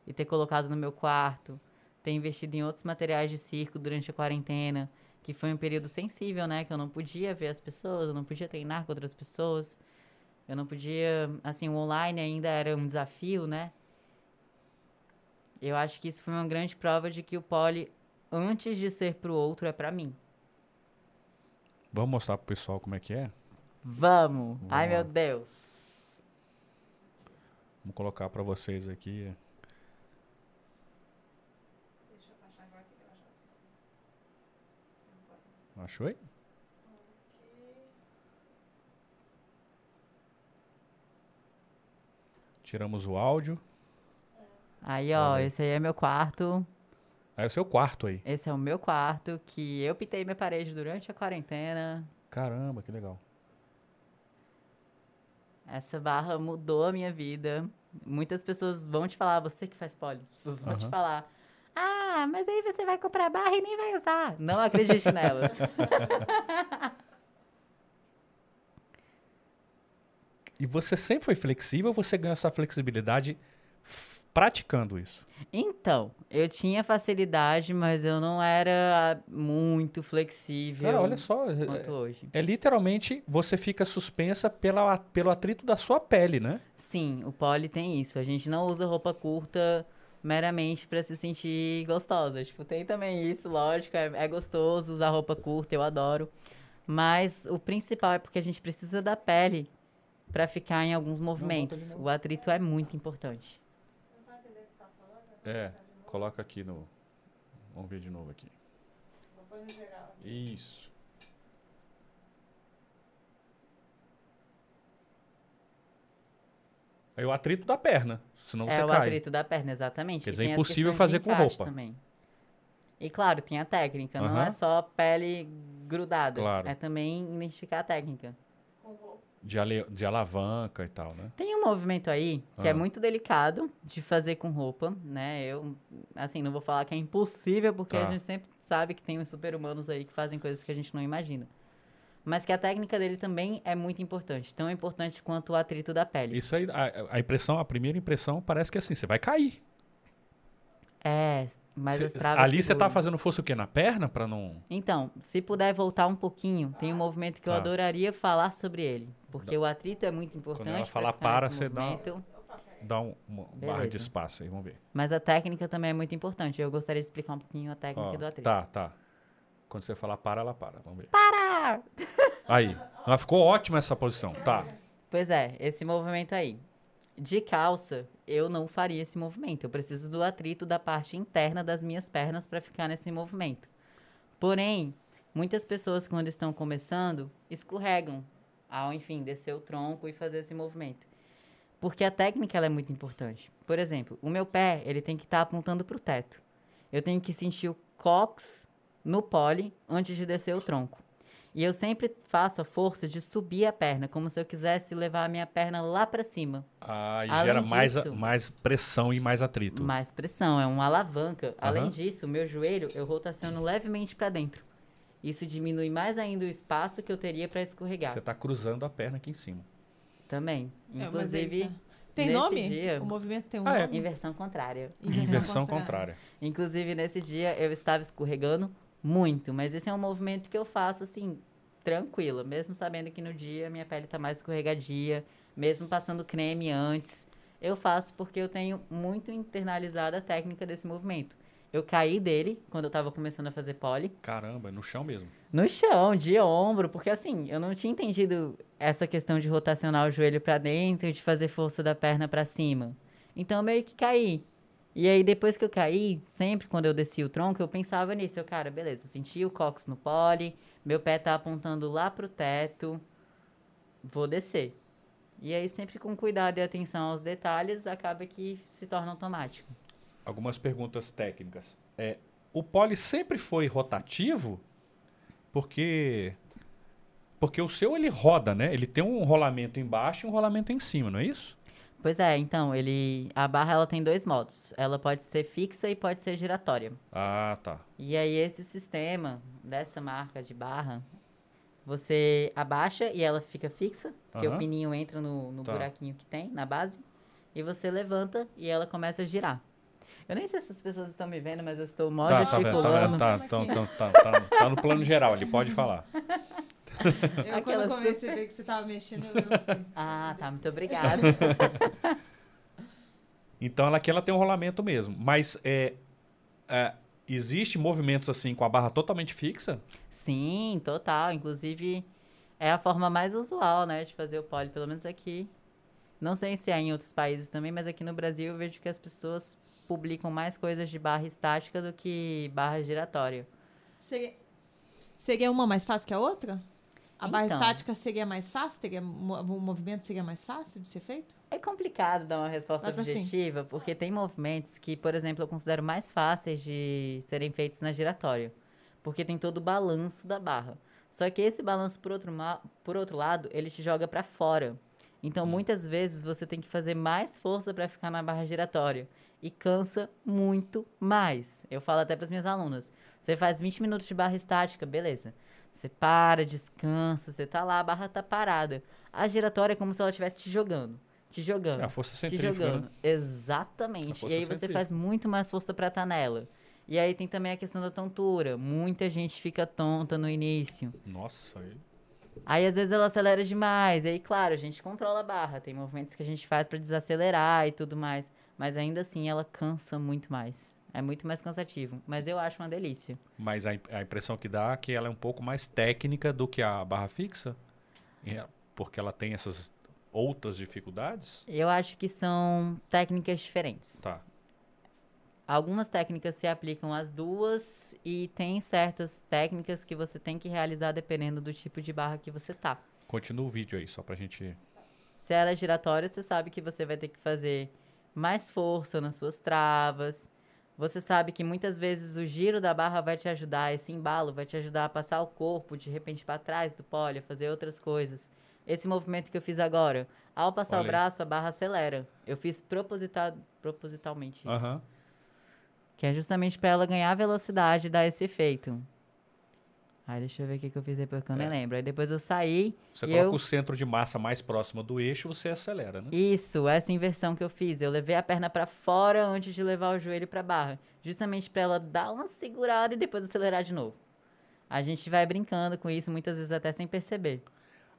e ter colocado no meu quarto, ter investido em outros materiais de circo durante a quarentena, que foi um período sensível, né? Que eu não podia ver as pessoas, eu não podia treinar com outras pessoas. Eu não podia, assim, o online ainda era um desafio, né? Eu acho que isso foi uma grande prova de que o pole, antes de ser pro outro, é pra mim. Vamos mostrar pro pessoal como é que é? Vamos! Ai, meu Vamos. Deus! Vamos colocar pra vocês aqui. Achou aí? Tiramos o áudio. Aí, ó, esse aí é meu quarto. É o seu quarto aí. Esse é o meu quarto, que eu pintei minha parede durante a quarentena. Caramba, que legal. Essa barra mudou a minha vida. Muitas pessoas vão te falar, você que faz pole, as pessoas vão te Aham. falar. Ah, mas aí você vai comprar barra e nem vai usar. Não acredite nelas. E você sempre foi flexível ou você ganhou essa flexibilidade praticando isso? Então, eu tinha facilidade, mas eu não era muito flexível Cara, olha só. é- quanto hoje. É literalmente você fica suspensa pela, pelo atrito da sua pele, né? Sim, o pole tem isso. A gente não usa roupa curta meramente pra se sentir gostosa. Tipo, tem também isso, lógico, é, é gostoso usar roupa curta, eu adoro. Mas o principal é porque a gente precisa da pele pra ficar em alguns movimentos. O atrito é muito importante. É, coloca aqui no. Vamos ver de novo aqui. Isso. Aí o atrito da perna, senão você é o cai. atrito da perna, exatamente. Quer dizer, tem as impossível fazer com roupa. Também. E claro, tem a técnica, não Aham. é só pele grudada. Claro. É também identificar a técnica. De, ale- de alavanca e tal, né? Tem um movimento aí que é Ah. muito delicado de fazer com roupa, né? Eu, assim, não vou falar que é impossível, porque Tá. a gente sempre sabe que tem uns super-humanos aí que fazem coisas que a gente não imagina. Mas que a técnica dele também é muito importante. Tão importante quanto o atrito da pele. Isso aí, a, a impressão, a primeira impressão parece que é assim, você vai cair. É, mas Cê- as travas ali você tá fazendo força o quê? Na perna pra não. Então, se puder voltar um pouquinho, tem um movimento que eu Tá. adoraria falar sobre ele. Porque o atrito é muito importante. ela pra falar ficar para, você dá dar um, uma barra de Beleza. espaço aí, vamos ver. Mas a técnica também é muito importante. Eu gostaria de explicar um pouquinho a técnica Ó, do atrito. tá, tá. Quando você falar para, ela para. Vamos ver. Para! Aí. Ah, ficou ótima essa posição. Tá. Pois é, esse movimento aí. De calça, eu não faria esse movimento. Eu preciso do atrito da parte interna das minhas pernas para ficar nesse movimento. Porém, muitas pessoas, quando estão começando, escorregam ao, enfim, descer o tronco e fazer esse movimento. Porque a técnica é muito importante. Por exemplo, o meu pé ele tem que estar apontando para o teto. Eu tenho que sentir o cox no pole antes de descer o tronco. E eu sempre faço a força de subir a perna, como se eu quisesse levar a minha perna lá para cima. Aí Além gera mais, a- mais pressão e mais atrito. Mais pressão, é uma alavanca. Além Aham. disso, o meu joelho eu rotaciono levemente para dentro. Isso diminui mais ainda o espaço que eu teria para escorregar. Você tá cruzando a perna aqui em cima. Também. É, Inclusive, tá- Tem nesse nome? dia- O movimento tem um Ah, é. nome? inversão contrária. Inversão contrária. Inclusive, nesse dia eu estava escorregando muito, mas esse é um movimento que eu faço assim, tranquila, mesmo sabendo que no dia minha pele está mais escorregadia, mesmo passando creme antes. Eu faço porque eu tenho muito internalizada a técnica desse movimento. Eu caí dele quando eu estava começando a fazer pole, Caramba, no chão mesmo. no chão, de ombro, porque assim, eu não tinha entendido essa questão de rotacionar o joelho para dentro e de fazer força da perna para cima. Então eu meio que caí. E aí depois que eu caí, sempre quando eu desci o tronco, eu pensava nisso, eu, cara, beleza, eu senti o cox no pole, meu pé tá apontando lá pro teto, vou descer. E aí sempre com cuidado e atenção aos detalhes, acaba que se torna automático. Algumas perguntas técnicas. É, o pole sempre foi rotativo? Porque Porque o seu ele roda, né? Ele tem um rolamento embaixo e um rolamento em cima, não é isso? Pois é, então, ele a barra ela tem dois modos. Ela pode ser fixa e pode ser giratória. Ah, tá. E aí esse sistema dessa marca de barra, você abaixa e ela fica fixa, porque Aham. o pininho entra no, no Tá. buraquinho que tem na base, e você levanta e ela começa a girar. Eu nem sei se as pessoas estão me vendo, mas eu estou mó Tá, tá vendo, gesticulando. tá vendo, tá, então, tá, tá, tá, tá no plano geral, ele pode falar. Eu, Aquela quando comecei a ver que você tava mexendo, eu... Ah, tá, muito obrigada. Então ela aqui ela tem um rolamento mesmo. Mas é, é, existe movimentos assim com a barra totalmente fixa? Sim, total. Inclusive, é a forma mais usual, né, de fazer o pole, pelo menos aqui. Não sei se é em outros países também, mas aqui no Brasil eu vejo que as pessoas publicam mais coisas de barra estática do que barra giratória. Seria... seria uma mais fácil que a outra? A barra Então. estática seria mais fácil? Teria... O movimento seria mais fácil de ser feito? É complicado dar uma resposta Mas assim- objetiva, porque tem movimentos que, por exemplo, eu considero mais fáceis de serem feitos na giratória, porque tem todo o balanço da barra. Só que esse balanço, por outro, por outro lado, ele te joga para fora. Então, muitas vezes, você tem que fazer mais força para ficar na barra giratória. E cansa muito mais. Eu falo até para as minhas alunas. Você faz 20 minutos de barra estática, beleza. Você para, descansa, você tá lá, a barra tá parada. A giratória é como se ela estivesse te jogando. Te jogando. É a força te centrífuga, jogando. né? Exatamente. força E aí você faz muito mais força pra estar nela. E aí tem também a questão da tontura. Muita gente fica tonta no início. Nossa, aí- Aí às vezes ela acelera demais. E aí, claro, a gente controla a barra. Tem movimentos que a gente faz pra desacelerar e tudo mais. Mas ainda assim ela cansa muito mais. É muito mais cansativo. Mas eu acho uma delícia. mas a, a impressão que dá é que ela é um pouco mais técnica do que a barra fixa, É, porque ela tem essas outras dificuldades. Eu acho que são técnicas diferentes. Tá. Algumas técnicas se aplicam às duas e tem certas técnicas que você tem que realizar dependendo do tipo de barra que você tá. Continua o vídeo aí, só pra gente. Se ela é giratória, você sabe que você vai ter que fazer mais força nas suas travas. Você sabe que muitas vezes o giro da barra vai te ajudar, esse embalo vai te ajudar a passar o corpo de repente para trás do pole, a fazer outras coisas. Esse movimento que eu fiz agora, ao passar Olha o braço, a barra acelera. Eu fiz proposita propositalmente isso. Que é justamente para ela ganhar velocidade e dar esse efeito. Aí deixa eu ver o que, que eu fiz depois que eu É. lembro. Aí depois eu saí. Você coloca eu... o centro de massa mais próximo do eixo, você acelera, né? Isso, essa inversão que eu fiz. Eu levei a perna para fora antes de levar o joelho para barra. Justamente para ela dar uma segurada e depois acelerar de novo. A gente vai brincando com isso, muitas vezes até sem perceber.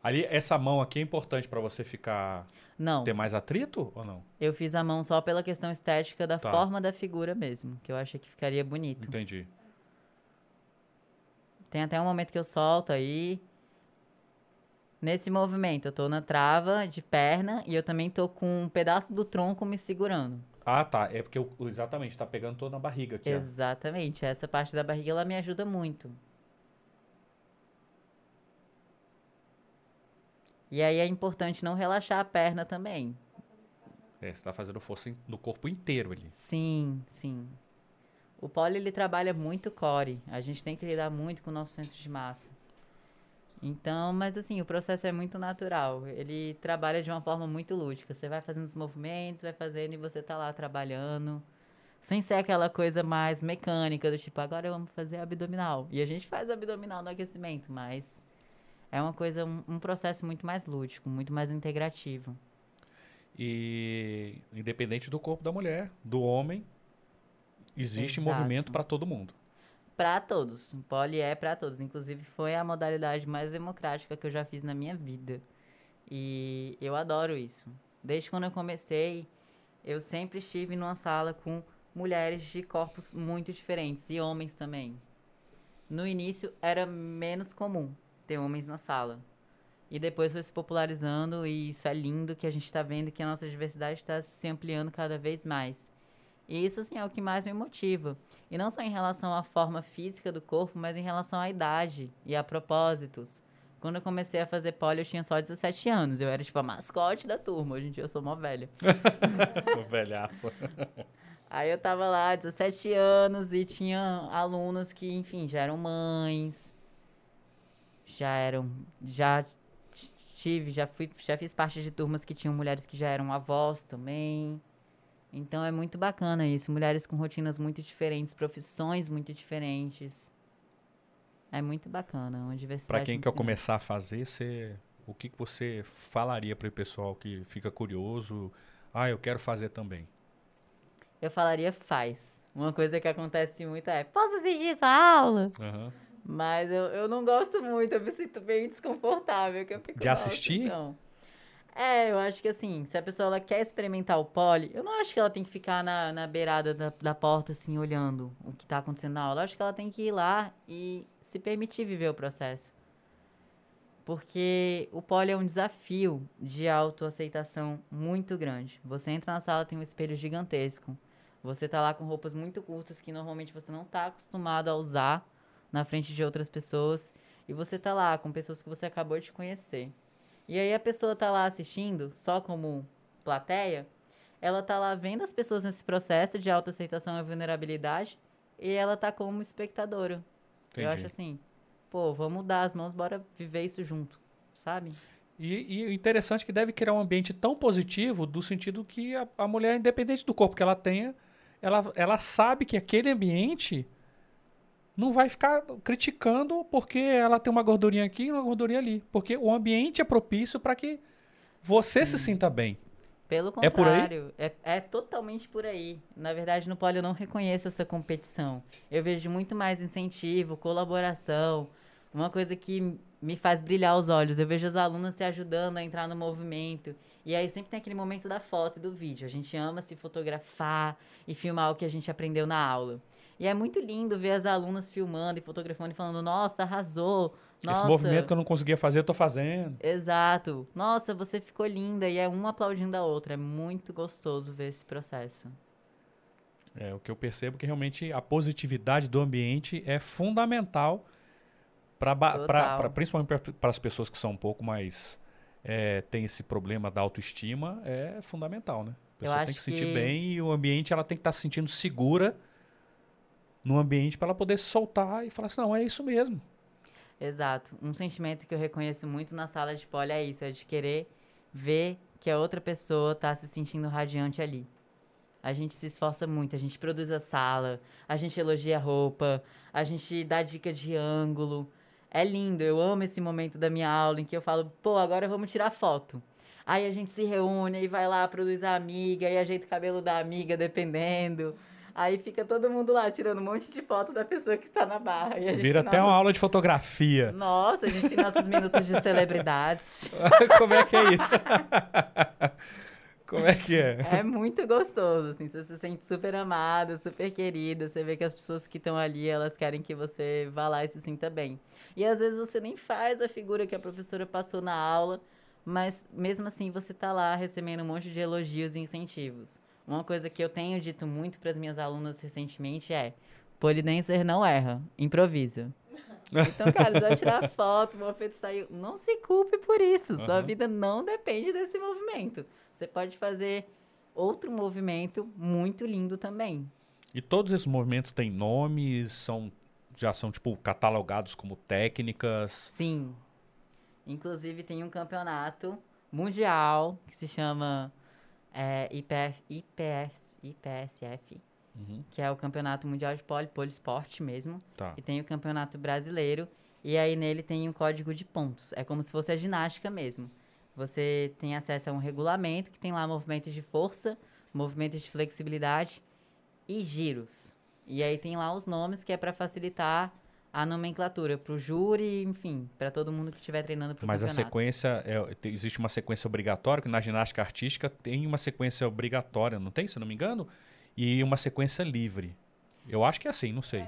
Ali, essa mão aqui é importante pra você ficar. Não, ter mais atrito ou não? eu fiz a mão só pela questão estética da Tá. forma da figura mesmo, que eu achei que ficaria bonito. Entendi. Tem até um momento que eu solto aí. Nesse movimento, eu tô na trava de perna e eu também tô com um pedaço do tronco me segurando. Ah, tá. É porque eu, exatamente, tá pegando toda na barriga aqui. ó. Exatamente. Essa parte da barriga, ela me ajuda muito. E aí é importante não relaxar a perna também. É, você tá fazendo força no corpo inteiro ali. Sim, sim. O pole, ele trabalha muito core. A gente tem que lidar muito com o nosso centro de massa. Então, mas assim, o processo é muito natural. Ele trabalha de uma forma muito lúdica. Você vai fazendo os movimentos, vai fazendo e você tá lá trabalhando. Sem ser aquela coisa mais mecânica, do tipo, agora vamos fazer abdominal. E a gente faz abdominal no aquecimento, mas é uma coisa, um, um processo muito mais lúdico, muito mais integrativo. E independente do corpo da mulher, do homem, existe Exato. movimento pra todo mundo. Pra todos. O pole é pra todos. Inclusive, foi a modalidade mais democrática que eu já fiz na minha vida. E eu adoro isso. Desde quando eu comecei, eu sempre estive numa sala com mulheres de corpos muito diferentes e homens também. No início, era menos comum ter homens na sala. E depois foi se popularizando e isso é lindo que a gente está vendo que a nossa diversidade está se ampliando cada vez mais. E isso, assim, é o que mais me motiva. E não só em relação à forma física do corpo, mas em relação à idade e a propósitos. Quando eu comecei a fazer pole, eu tinha só 17 anos. Eu era, tipo, a mascote da turma. Hoje em dia eu sou mó velha. Velhaça. Aí eu tava lá, 17 anos, e tinha alunos que, enfim, já eram mães. já eram, já tive, já fui, já fiz parte de turmas que tinham mulheres que já eram avós também. Então é muito bacana isso, mulheres com rotinas muito diferentes, profissões muito diferentes. É muito bacana, uma diversidade. Para quem quer grande. começar a fazer, você, o que, que você falaria para o pessoal que fica curioso? Ah, eu quero fazer também. Eu falaria faz. Uma coisa que acontece muito é, posso assistir sua aula? Aham. Mas eu, eu não gosto muito, eu me sinto bem desconfortável. Que eu fico, De "Nossa, assistir? então." É, eu acho que assim, se a pessoa ela quer experimentar o pole, eu não acho que ela tem que ficar na, na beirada da, da porta, assim, olhando o que tá acontecendo na aula. Eu acho que ela tem que ir lá e se permitir viver o processo. Porque o pole é um desafio de autoaceitação muito grande. Você entra na sala, tem um espelho gigantesco. Você tá lá com roupas muito curtas que normalmente você não tá acostumado a usar na frente de outras pessoas. E você tá lá com pessoas que você acabou de conhecer. E aí a pessoa tá lá assistindo, só como plateia, ela tá lá vendo as pessoas nesse processo de autoaceitação e vulnerabilidade, e ela tá como espectadora. Eu Entendi. acho assim, pô, vamos dar as mãos, bora viver isso junto, sabe? E, e o interessante é que deve criar um ambiente tão positivo do sentido que a, a mulher, independente do corpo que ela tenha, ela, ela sabe que aquele ambiente não vai ficar criticando porque ela tem uma gordurinha aqui e uma gordurinha ali. Porque o ambiente é propício para que você se sinta bem. Pelo É por aí? contrário, é, é totalmente por aí. Na verdade, no pole eu não reconheço essa competição. Eu vejo muito mais incentivo, colaboração, uma coisa que me faz brilhar os olhos. Eu vejo as alunas se ajudando a entrar no movimento. E aí sempre tem aquele momento da foto e do vídeo. A gente ama se fotografar e filmar o que a gente aprendeu na aula. E é muito lindo ver as alunas filmando e fotografando e falando, nossa, arrasou. Nossa, Esse movimento que eu não conseguia fazer, eu tô fazendo. Exato. Nossa, você ficou linda. E é uma aplaudindo a outra. É muito gostoso ver esse processo. É, o que eu percebo é que realmente a positividade do ambiente é fundamental para principalmente para as pessoas que são um pouco mais é, tem esse problema da autoestima é fundamental, né? A pessoa tem que se sentir que- bem e o ambiente ela tem que estar se sentindo segura no ambiente para ela poder soltar e falar assim, não, é isso mesmo. Exato. Um sentimento que eu reconheço muito na sala de pole é isso, é de querer ver que a outra pessoa tá se sentindo radiante ali. A gente se esforça muito, a gente produz a sala, a gente elogia a roupa, a gente dá dica de ângulo. É lindo, eu amo esse momento da minha aula em que eu falo, pô, agora vamos tirar foto. Aí a gente se reúne e vai lá, produz a amiga, e ajeita o cabelo da amiga, dependendo. Aí fica todo mundo lá tirando um monte de foto da pessoa que tá na barra. E a gente Vira até uma aula de fotografia. nossa, a gente tem nossos minutos de celebridades. Como é que é isso? Como é que é? É muito gostoso, assim, você se sente super amada, super querida, você vê que as pessoas que estão ali, elas querem que você vá lá e se sinta bem. E às vezes você nem faz a figura que a professora passou na aula, mas mesmo assim você tá lá recebendo um monte de elogios e incentivos. Uma coisa que eu tenho dito muito para as minhas alunas recentemente é: polidancer não erra, improvisa. Então, cara, vai tirar foto, o movimento saiu. Não se culpe por isso. Sua Aham. vida não depende desse movimento. Você pode fazer outro movimento muito lindo também. E todos esses movimentos têm nomes, são já são tipo catalogados como técnicas. Sim. Inclusive, tem um campeonato mundial que se chama é, IPF, IPS, IPSF, Uhum, que é o Campeonato Mundial de Poli, Poliesporte mesmo. tá. E tem o Campeonato Brasileiro. E aí nele tem um código de pontos. É como se fosse a ginástica mesmo. Você tem acesso a um regulamento que tem lá movimentos de força, movimentos de flexibilidade e giros. E aí tem lá os nomes que é para facilitar a nomenclatura para o júri, enfim, para todo mundo que estiver treinando para o Mas a campeonato. sequência, é, te- existe uma sequência obrigatória, que na ginástica artística tem uma sequência obrigatória, não tem, se eu não me engano? E uma sequência livre. Eu acho que é assim, não sei.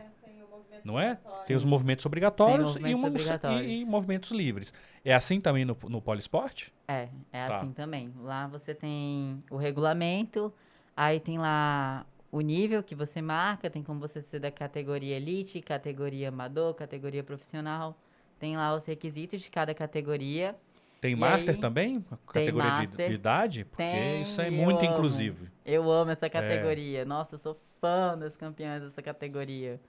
Não é? Tem os movimentos obrigatórios, Tem movimentos e, uma- obrigatórios. e- e movimentos livres. É assim também no, no poliesporte? É, é Tá. assim também. Lá você tem o regulamento, aí tem lá o nível que você marca, tem como você ser da categoria elite, categoria amador, categoria profissional. Tem lá os requisitos de cada categoria. Tem E master aí, também? Categoria de- master. de idade? Porque Tem, isso é muito amo. inclusivo. Eu amo essa categoria. Nossa, eu sou fã das campeãs dessa categoria.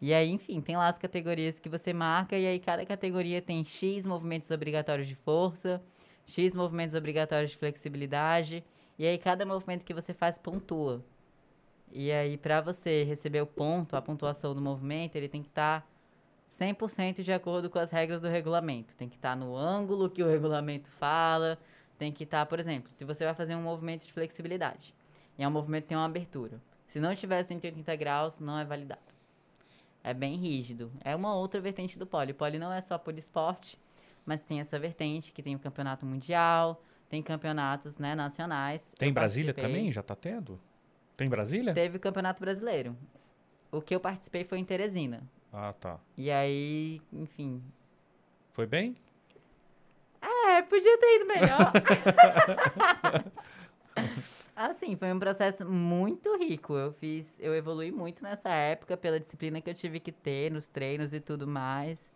E aí, enfim, tem lá as categorias que você marca, e aí cada categoria tem X movimentos obrigatórios de força, X movimentos obrigatórios de flexibilidade, e aí cada movimento que você faz pontua. E aí, para você receber o ponto, a pontuação do movimento, ele tem que estar tá 100% de acordo com as regras do regulamento. Tem que estar tá no ângulo que o regulamento fala, tem que estar, tá, por exemplo, se você vai fazer um movimento de flexibilidade, e é um movimento que tem uma abertura. Se não tiver 180 graus, não é validado. É bem rígido. É uma outra vertente do pole. O pole não é só por esporte, mas tem essa vertente que tem o campeonato mundial, tem campeonatos né, nacionais. Tem Brasília também? Já está tendo? Tem Brasília? Teve o campeonato brasileiro. O que eu participei foi em Teresina. Ah, tá. E aí, enfim. Foi bem? É, podia ter ido melhor. assim, foi um processo muito rico. Eu fiz, eu evolui muito nessa época pela disciplina que eu tive que ter nos treinos e tudo mais.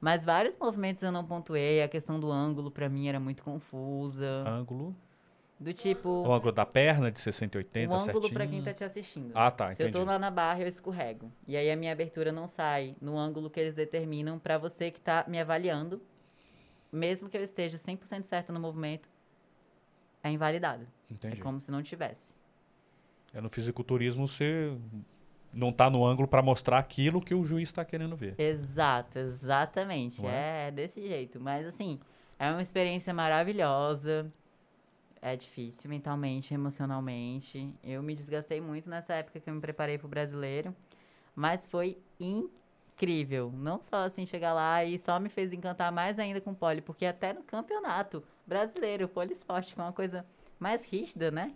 Mas vários movimentos eu não pontuei, a questão do ângulo para mim era muito confusa. Ângulo? Do tipo. O ângulo da perna de 60 80 O ângulo para quem tá te assistindo. Ah, tá. Se entendi. eu tô lá na barra, eu escorrego. E aí a minha abertura não sai no ângulo que eles determinam para você que tá me avaliando. Mesmo que eu esteja 100% certa no movimento, é invalidado. Entendi. É como se não tivesse. É no fisiculturismo você não tá no ângulo para mostrar aquilo que o juiz está querendo ver. Exato, exatamente. É? é desse jeito. Mas assim, é uma experiência maravilhosa. É difícil mentalmente, emocionalmente. Eu me desgastei muito nessa época que eu me preparei pro brasileiro. Mas foi incrível. Não só assim chegar lá e só me fez encantar mais ainda com o pole, porque até no campeonato brasileiro, o poliesporte, que é uma coisa mais rígida, né?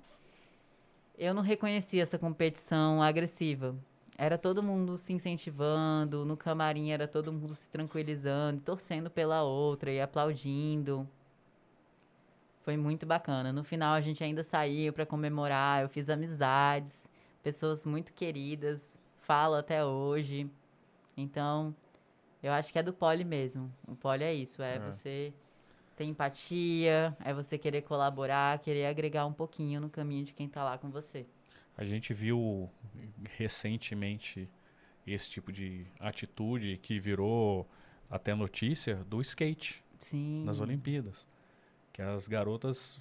Eu não reconhecia essa competição agressiva. Era todo mundo se incentivando, no camarim era todo mundo se tranquilizando, torcendo pela outra e aplaudindo. Foi muito bacana. No final a gente ainda saiu para comemorar, eu fiz amizades, pessoas muito queridas, falo até hoje. Então, eu acho que é do pole mesmo. O pole é isso, é, é. você ter empatia, é você querer colaborar, querer agregar um pouquinho no caminho de quem está lá com você. A gente viu recentemente esse tipo de atitude que virou até notícia do skate Sim. nas Olimpíadas que as garotas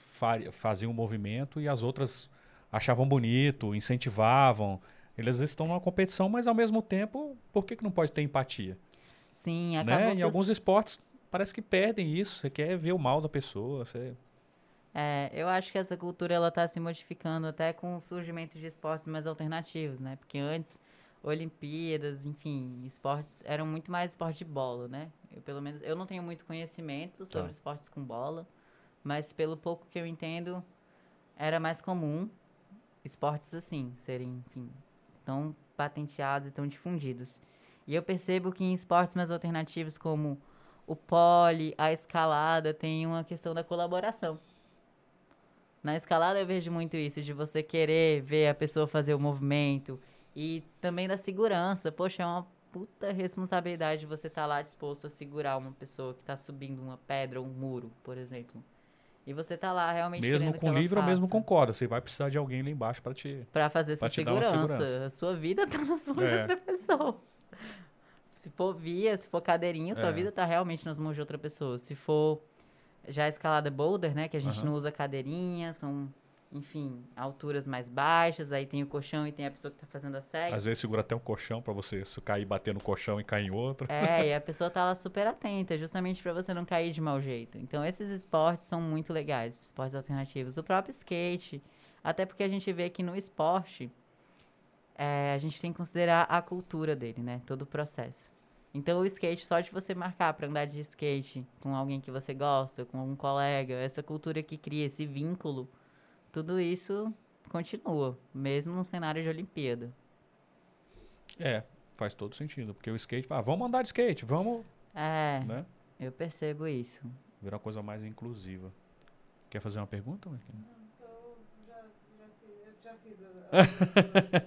faziam o movimento e as outras achavam bonito, incentivavam. Eles estão numa competição, mas ao mesmo tempo, por que, que não pode ter empatia? Sim, acabou né? Em alguns esportes parece que perdem isso. Você quer ver o mal da pessoa. Você... É, eu acho que essa cultura ela está se modificando até com o surgimento de esportes mais alternativos, né? Porque antes Olimpíadas, enfim, esportes eram muito mais esporte de bola, né? Eu pelo menos eu não tenho muito conhecimento sobre tá. esportes com bola. Mas pelo pouco que eu entendo, era mais comum esportes assim serem, enfim, tão patenteados e tão difundidos. E eu percebo que em esportes mais alternativos como o pole, a escalada, tem uma questão da colaboração. Na escalada eu vejo muito isso, de você querer ver a pessoa fazer o movimento e também da segurança. Poxa, é uma puta responsabilidade você estar tá lá disposto a segurar uma pessoa que está subindo uma pedra ou um muro, por exemplo. E você tá lá realmente Mesmo com livro ou mesmo com corda, você vai precisar de alguém lá embaixo para te para fazer essa segurança. segurança. A sua vida tá nas mãos é. de outra pessoa. Se for via, se for cadeirinha, sua é. vida tá realmente nas mãos de outra pessoa. Se for já escalada boulder, né, que a gente uhum. não usa cadeirinha, são enfim, alturas mais baixas, aí tem o colchão e tem a pessoa que está fazendo a série. Às vezes segura até um colchão para você cair, bater no colchão e cair em outro. É, e a pessoa tá lá super atenta, justamente para você não cair de mau jeito. Então, esses esportes são muito legais, esportes alternativos. O próprio skate, até porque a gente vê que no esporte, é, a gente tem que considerar a cultura dele, né? Todo o processo. Então, o skate, só de você marcar para andar de skate com alguém que você gosta, com algum colega, essa cultura que cria esse vínculo tudo isso continua, mesmo no cenário de Olimpíada. É, faz todo sentido, porque o skate, ah, vamos andar de skate, vamos. É, né? eu percebo isso. Virar uma coisa mais inclusiva. Quer fazer uma pergunta, Marquinhos?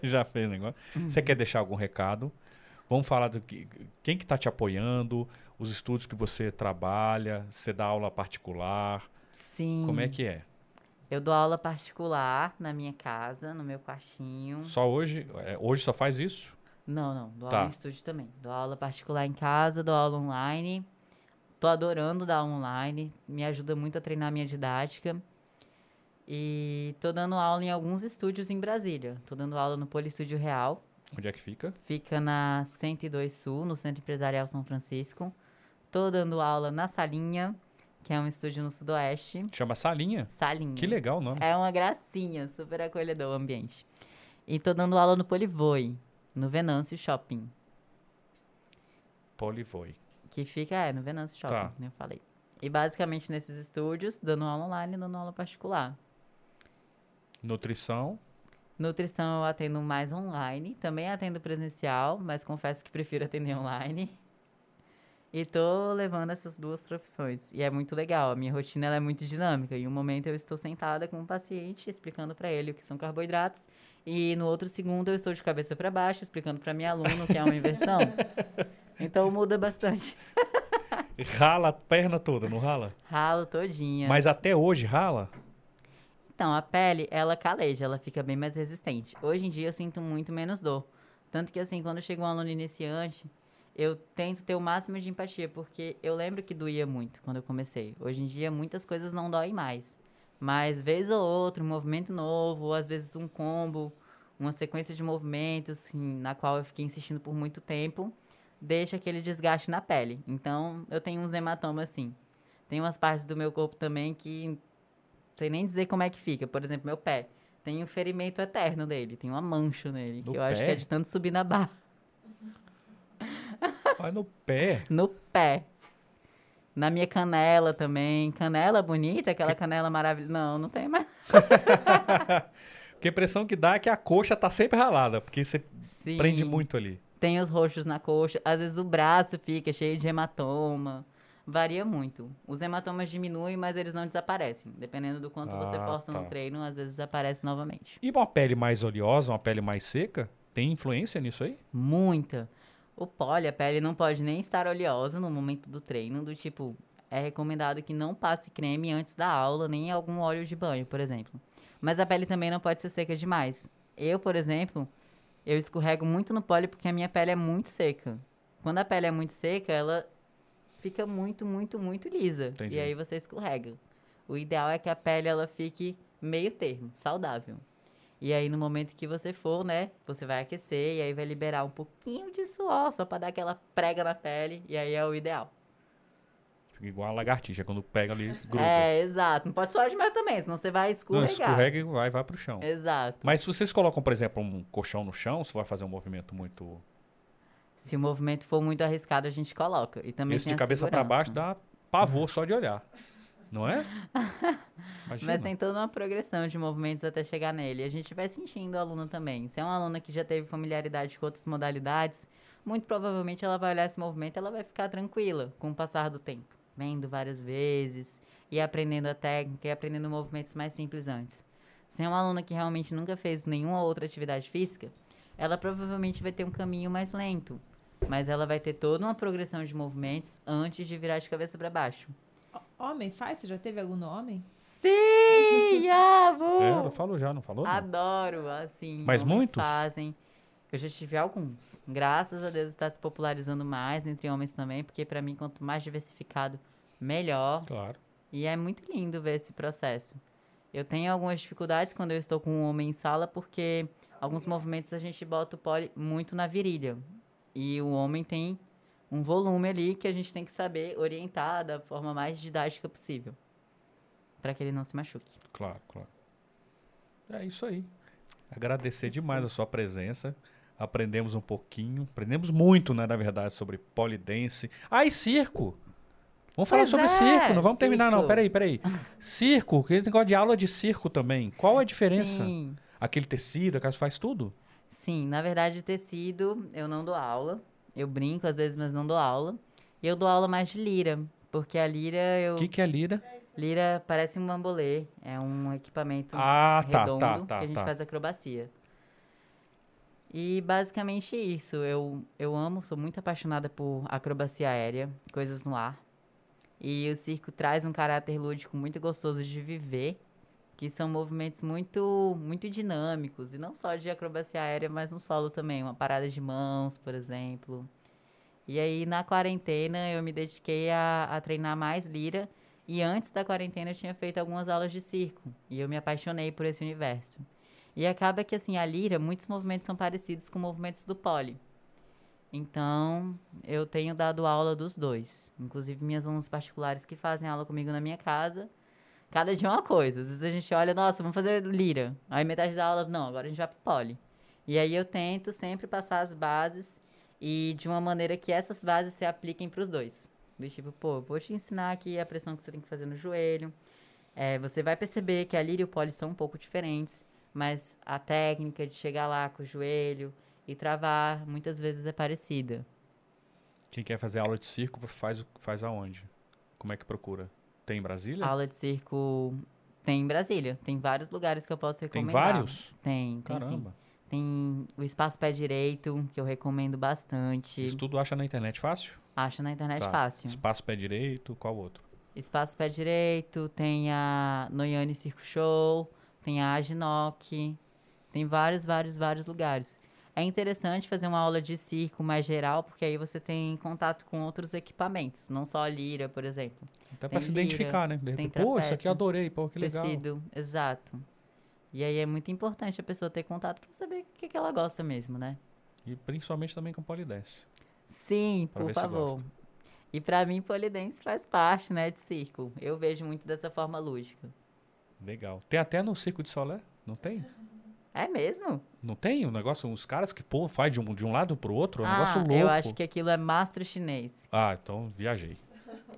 já fez o negócio. Uhum. Você quer deixar algum recado? Vamos falar do que, quem que está te apoiando, os estudos que você trabalha, você dá aula particular. Sim. Como é que é? Eu dou aula particular na minha casa, no meu quartinho. Só hoje? É, hoje só faz isso? Não, não. Dou Tá. aula em estúdio também. Dou aula particular em casa, dou aula online. Tô adorando dar online. Me ajuda muito a treinar minha didática. E tô dando aula em alguns estúdios em Brasília. Tô dando aula no Polistúdio Real. Onde é que fica? Fica na 102 Sul, no Centro Empresarial São Francisco. Tô dando aula na Salinha, que é um estúdio no Sudoeste. Chama Salinha. Salinha. Que legal o nome. É uma gracinha, super acolhedor o ambiente. E tô dando aula no Polivoi, no Venâncio Shopping. Polivoi. Que fica, é, no Venâncio Shopping, Tá. como eu falei. E basicamente nesses estúdios, dando aula online e dando aula particular. Nutrição. Nutrição eu atendo mais online, também atendo presencial, mas confesso que prefiro atender online. E tô levando essas duas profissões. E é muito legal, a minha rotina ela é muito dinâmica. Em um momento eu estou sentada com um paciente, explicando para ele o que são carboidratos, e no outro segundo eu estou de cabeça para baixo, explicando para minha aluna o que é uma inversão. então muda bastante. Rala a perna toda, não rala? Ralo todinha. Mas até hoje rala? Então, a pele, ela caleja, ela fica bem mais resistente. Hoje em dia eu sinto muito menos dor. Tanto que, assim, quando chega um aluno iniciante, eu tento ter o máximo de empatia, porque eu lembro que doía muito quando eu comecei. Hoje em dia, muitas coisas não doem mais. Mas, vez ou outra, um movimento novo, ou às vezes um combo, uma sequência de movimentos, assim, na qual eu fiquei insistindo por muito tempo, deixa aquele desgaste na pele. Então, eu tenho uns hematomas, assim. Tem umas partes do meu corpo também que sei nem dizer como é que fica. Por exemplo, meu pé. Tem um ferimento eterno dele, tem uma mancha nele, No que eu acho que pé? é de tanto subir na barra. Vai no pé. No pé. Na minha canela também. Canela bonita, aquela canela maravilhosa. Não, não tem mais. Porque a impressão que dá é que a coxa tá sempre ralada, porque você Sim. prende muito ali. Tem os roxos na coxa. Às vezes o braço fica cheio de hematoma. Varia muito. Os hematomas diminuem, mas eles não desaparecem. Dependendo do quanto você Ah, força tá. no treino, às vezes aparece novamente. E uma pele mais oleosa, uma pele mais seca, tem influência nisso aí? Muita. O pole, a pele não pode nem estar oleosa no momento do treino, do tipo, é recomendado que não passe creme antes da aula, nem algum óleo de banho, por exemplo. Mas a pele também não pode ser seca demais. Eu, por exemplo, eu escorrego muito no pole porque a minha pele é muito seca. Quando a pele é muito seca, ela fica muito, muito, muito lisa. Entendi. E aí você escorrega. O ideal é que a pele ela fique meio termo, saudável. E aí, no momento que você for, né, você vai aquecer e aí vai liberar um pouquinho de suor, só pra dar aquela prega na pele, e aí é o ideal. Fica igual a lagartixa, quando pega ali, gruda. É, exato. Não pode suar demais também, senão você vai Não, escorregar. escorrega e vai, vai pro chão. Exato. Mas se vocês colocam, por exemplo, um colchão no chão, você vai fazer um movimento muito... Se o movimento for muito arriscado, a gente coloca. E também Esse de cabeça pra baixo dá pavor só de olhar. Não é? Imagina. Mas tem toda uma progressão de movimentos até chegar nele. E a gente vai sentindo o aluno também. Se é uma aluna que já teve familiaridade com outras modalidades, muito provavelmente ela vai olhar esse movimento e ela vai ficar tranquila com o passar do tempo. Vendo várias vezes e aprendendo a técnica e aprendendo movimentos mais simples antes. Se é uma aluna que realmente nunca fez nenhuma outra atividade física, ela provavelmente vai ter um caminho mais lento. Mas ela vai ter toda uma progressão de movimentos antes de virar de cabeça para baixo. Homem faz? Você já teve algum no homem? Sim, amo! É, eu falo já, não falou? não? Adoro, assim. Mas muitos? fazem. Eu já tive alguns. Graças a Deus está se popularizando mais entre homens também, porque para mim quanto mais diversificado, melhor. Claro. E é muito lindo ver esse processo. Eu tenho algumas dificuldades quando eu estou com um homem em sala, porque alguns movimentos a gente bota o pole muito na virilha. E o homem tem um volume ali que a gente tem que saber orientar da forma mais didática possível. para que ele não se machuque. Claro, claro. É isso aí. Agradecer demais a sua presença. Aprendemos um pouquinho, aprendemos muito, né, na verdade, sobre polidense. Ah, e circo! Vamos falar Pois sobre é, circo, não vamos terminar não, circo. peraí, peraí. Circo, que negócio de aula de circo também. Qual a diferença? Sim. Aquele tecido, aquelas faz tudo? Sim, na verdade, tecido, eu não dou aula. Eu brinco às vezes, mas não dou aula. E eu dou aula mais de lira, porque a lira, eu... O que, que é lira? Lira parece um bambolê, é um equipamento Ah, tá, redondo tá, tá, que a gente tá. faz acrobacia. E basicamente isso, eu, eu amo, sou muito apaixonada por acrobacia aérea, coisas no ar. E o circo traz um caráter lúdico muito gostoso de viver, que são movimentos muito, muito dinâmicos, e não só de acrobacia aérea, mas no solo também, uma parada de mãos, por exemplo. E aí, na quarentena, eu me dediquei a, a treinar mais lira, e antes da quarentena eu tinha feito algumas aulas de circo, e eu me apaixonei por esse universo. E acaba que, assim, a lira, muitos movimentos são parecidos com movimentos do pole. Então, eu tenho dado aula dos dois. Inclusive, minhas alunas particulares que fazem aula comigo na minha casa, cada dia uma coisa. Às vezes a gente olha, nossa, vamos fazer lira. Aí metade da aula, não, agora a gente vai pro pole. E aí eu tento sempre passar as bases e de uma maneira que essas bases se apliquem para os dois. Do tipo, pô, vou te ensinar aqui a pressão que você tem que fazer no joelho. É, você vai perceber que a lira e o pole são um pouco diferentes, mas a técnica de chegar lá com o joelho e travar muitas vezes é parecida. Quem quer fazer aula de circo faz, faz aonde? Como é que procura? Tem em Brasília? Aula de circo tem em Brasília. Tem vários lugares que eu posso Tem recomendar. vários? Tem, tem sim. Caramba. Tem o Espaço Pé Direito, que eu recomendo bastante. Isso tudo acha na internet fácil? Acha na internet Tá. fácil. Espaço pé direito, qual outro? Espaço Pé Direito, tem a Noiane Circo Show, tem a Aginoc, tem vários, vários, vários lugares. É interessante fazer uma aula de circo mais geral, porque aí você tem contato com outros equipamentos, não só a lira, por exemplo. Até pra Tem se identificar, né? De repente, pô, isso aqui eu adorei, pô, que legal. Tecido, exato. E aí é muito importante a pessoa ter contato para saber o que, que ela gosta mesmo, né? E principalmente também com polidense. Sim, por favor. E pra mim, polidense faz parte, né, de circo. Eu vejo muito dessa forma lúdica. Legal. Tem até no Circo de Solé? Não tem? É mesmo? Não tem um negócio, uns caras que, pô, faz de um, de um lado pro outro? É um ah, negócio louco. eu acho que aquilo é mastro chinês. Ah, então viajei.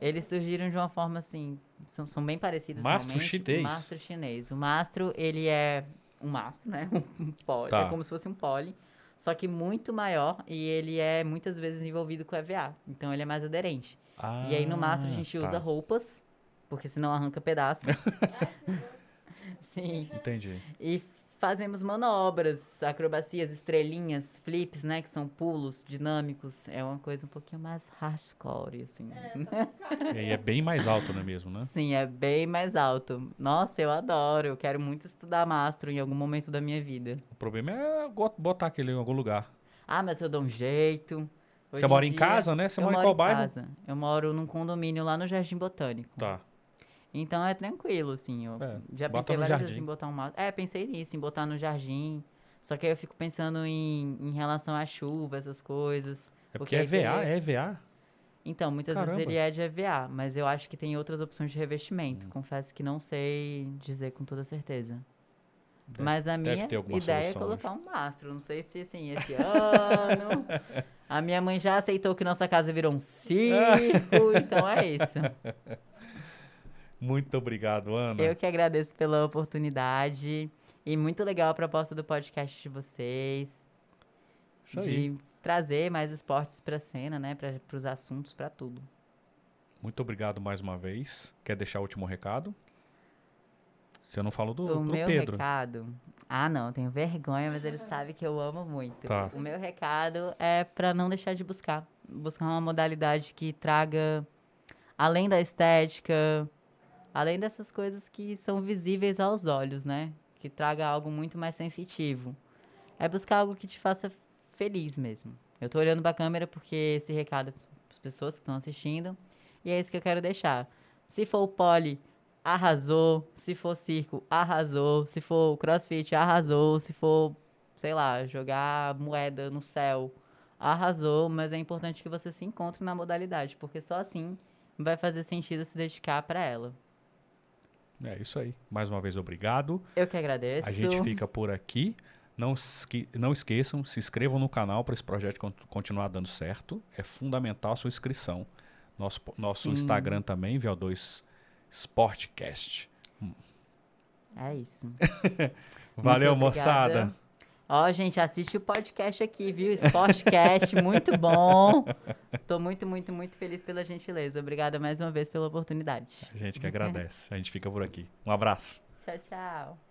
Eles surgiram de uma forma assim, são, são bem parecidos Mastro realmente. chinês. Mastro chinês. O mastro, ele é um mastro, né? Um pole. Tá. É como se fosse um pole, só que muito maior e ele é muitas vezes envolvido com EVA. Então ele é mais aderente. Ah, e aí no mastro a gente tá. usa roupas, porque senão arranca pedaço. Sim. Entendi. E fazemos manobras, acrobacias, estrelinhas, flips, né? Que são pulos dinâmicos. É uma coisa um pouquinho mais hardcore, assim. E aí é bem mais alto, não é mesmo, né? Sim, é bem mais alto. Nossa, eu adoro. Eu quero muito estudar mastro em algum momento da minha vida. O problema é botar aquele em algum lugar. Ah, mas eu dou um jeito. Hoje Você mora em dia, casa, né? Você mora em moro qual bairro? casa. Eu moro num condomínio lá no Jardim Botânico. Tá. Então é tranquilo, assim. Eu É, já pensei várias jardim. vezes em botar um mastro. É, pensei nisso, em botar no jardim. Só que aí eu fico pensando em, em relação à chuva, essas coisas. É porque Porque é aí VA, teria- é EVA? Então, muitas Caramba. vezes ele é de EVA, mas eu acho que tem outras opções de revestimento. Hum. Confesso que não sei dizer com toda certeza. Deve- mas a minha ideia é colocar um mastro. Não sei se, assim, esse ano... A minha mãe já aceitou que nossa casa virou um circo, então é isso. Muito obrigado, Ana. Eu que agradeço pela oportunidade. E muito legal a proposta do podcast de vocês. Isso aí. de trazer mais esportes pra cena, né? Para os assuntos, pra tudo. Muito obrigado mais uma vez. Quer deixar o último recado? Você não falou do, o do meu Pedro. recado. Ah, não, tenho vergonha, mas ele sabe que eu amo muito. Tá. O meu recado é pra não deixar de buscar. Buscar uma modalidade que traga, além da estética, além dessas coisas que são visíveis aos olhos, né? Que traga algo muito mais sensitivo. É buscar algo que te faça feliz mesmo. Eu tô olhando pra câmera porque esse recado para as pessoas que estão assistindo. E é isso que eu quero deixar. Se for o pole, arrasou. Se for circo, arrasou. Se for crossfit, arrasou. Se for, sei lá, jogar moeda no céu, arrasou. Mas é importante que você se encontre na modalidade, porque só assim vai fazer sentido se dedicar para ela. É isso aí. Mais uma vez, obrigado. Eu que agradeço. A gente fica por aqui. Não, esque- não esqueçam, se inscrevam no canal para esse projeto con- continuar dando certo. É fundamental a sua inscrição. Nosso, nosso Sim. Instagram também, VO2 Sportcast. É isso. Valeu, moçada. Ó, gente, assiste o podcast aqui, viu? Sportcast, muito bom. Tô muito, muito, muito feliz pela gentileza. Obrigada mais uma vez pela oportunidade. A gente que agradece. A gente fica por aqui. Um abraço. Tchau, tchau.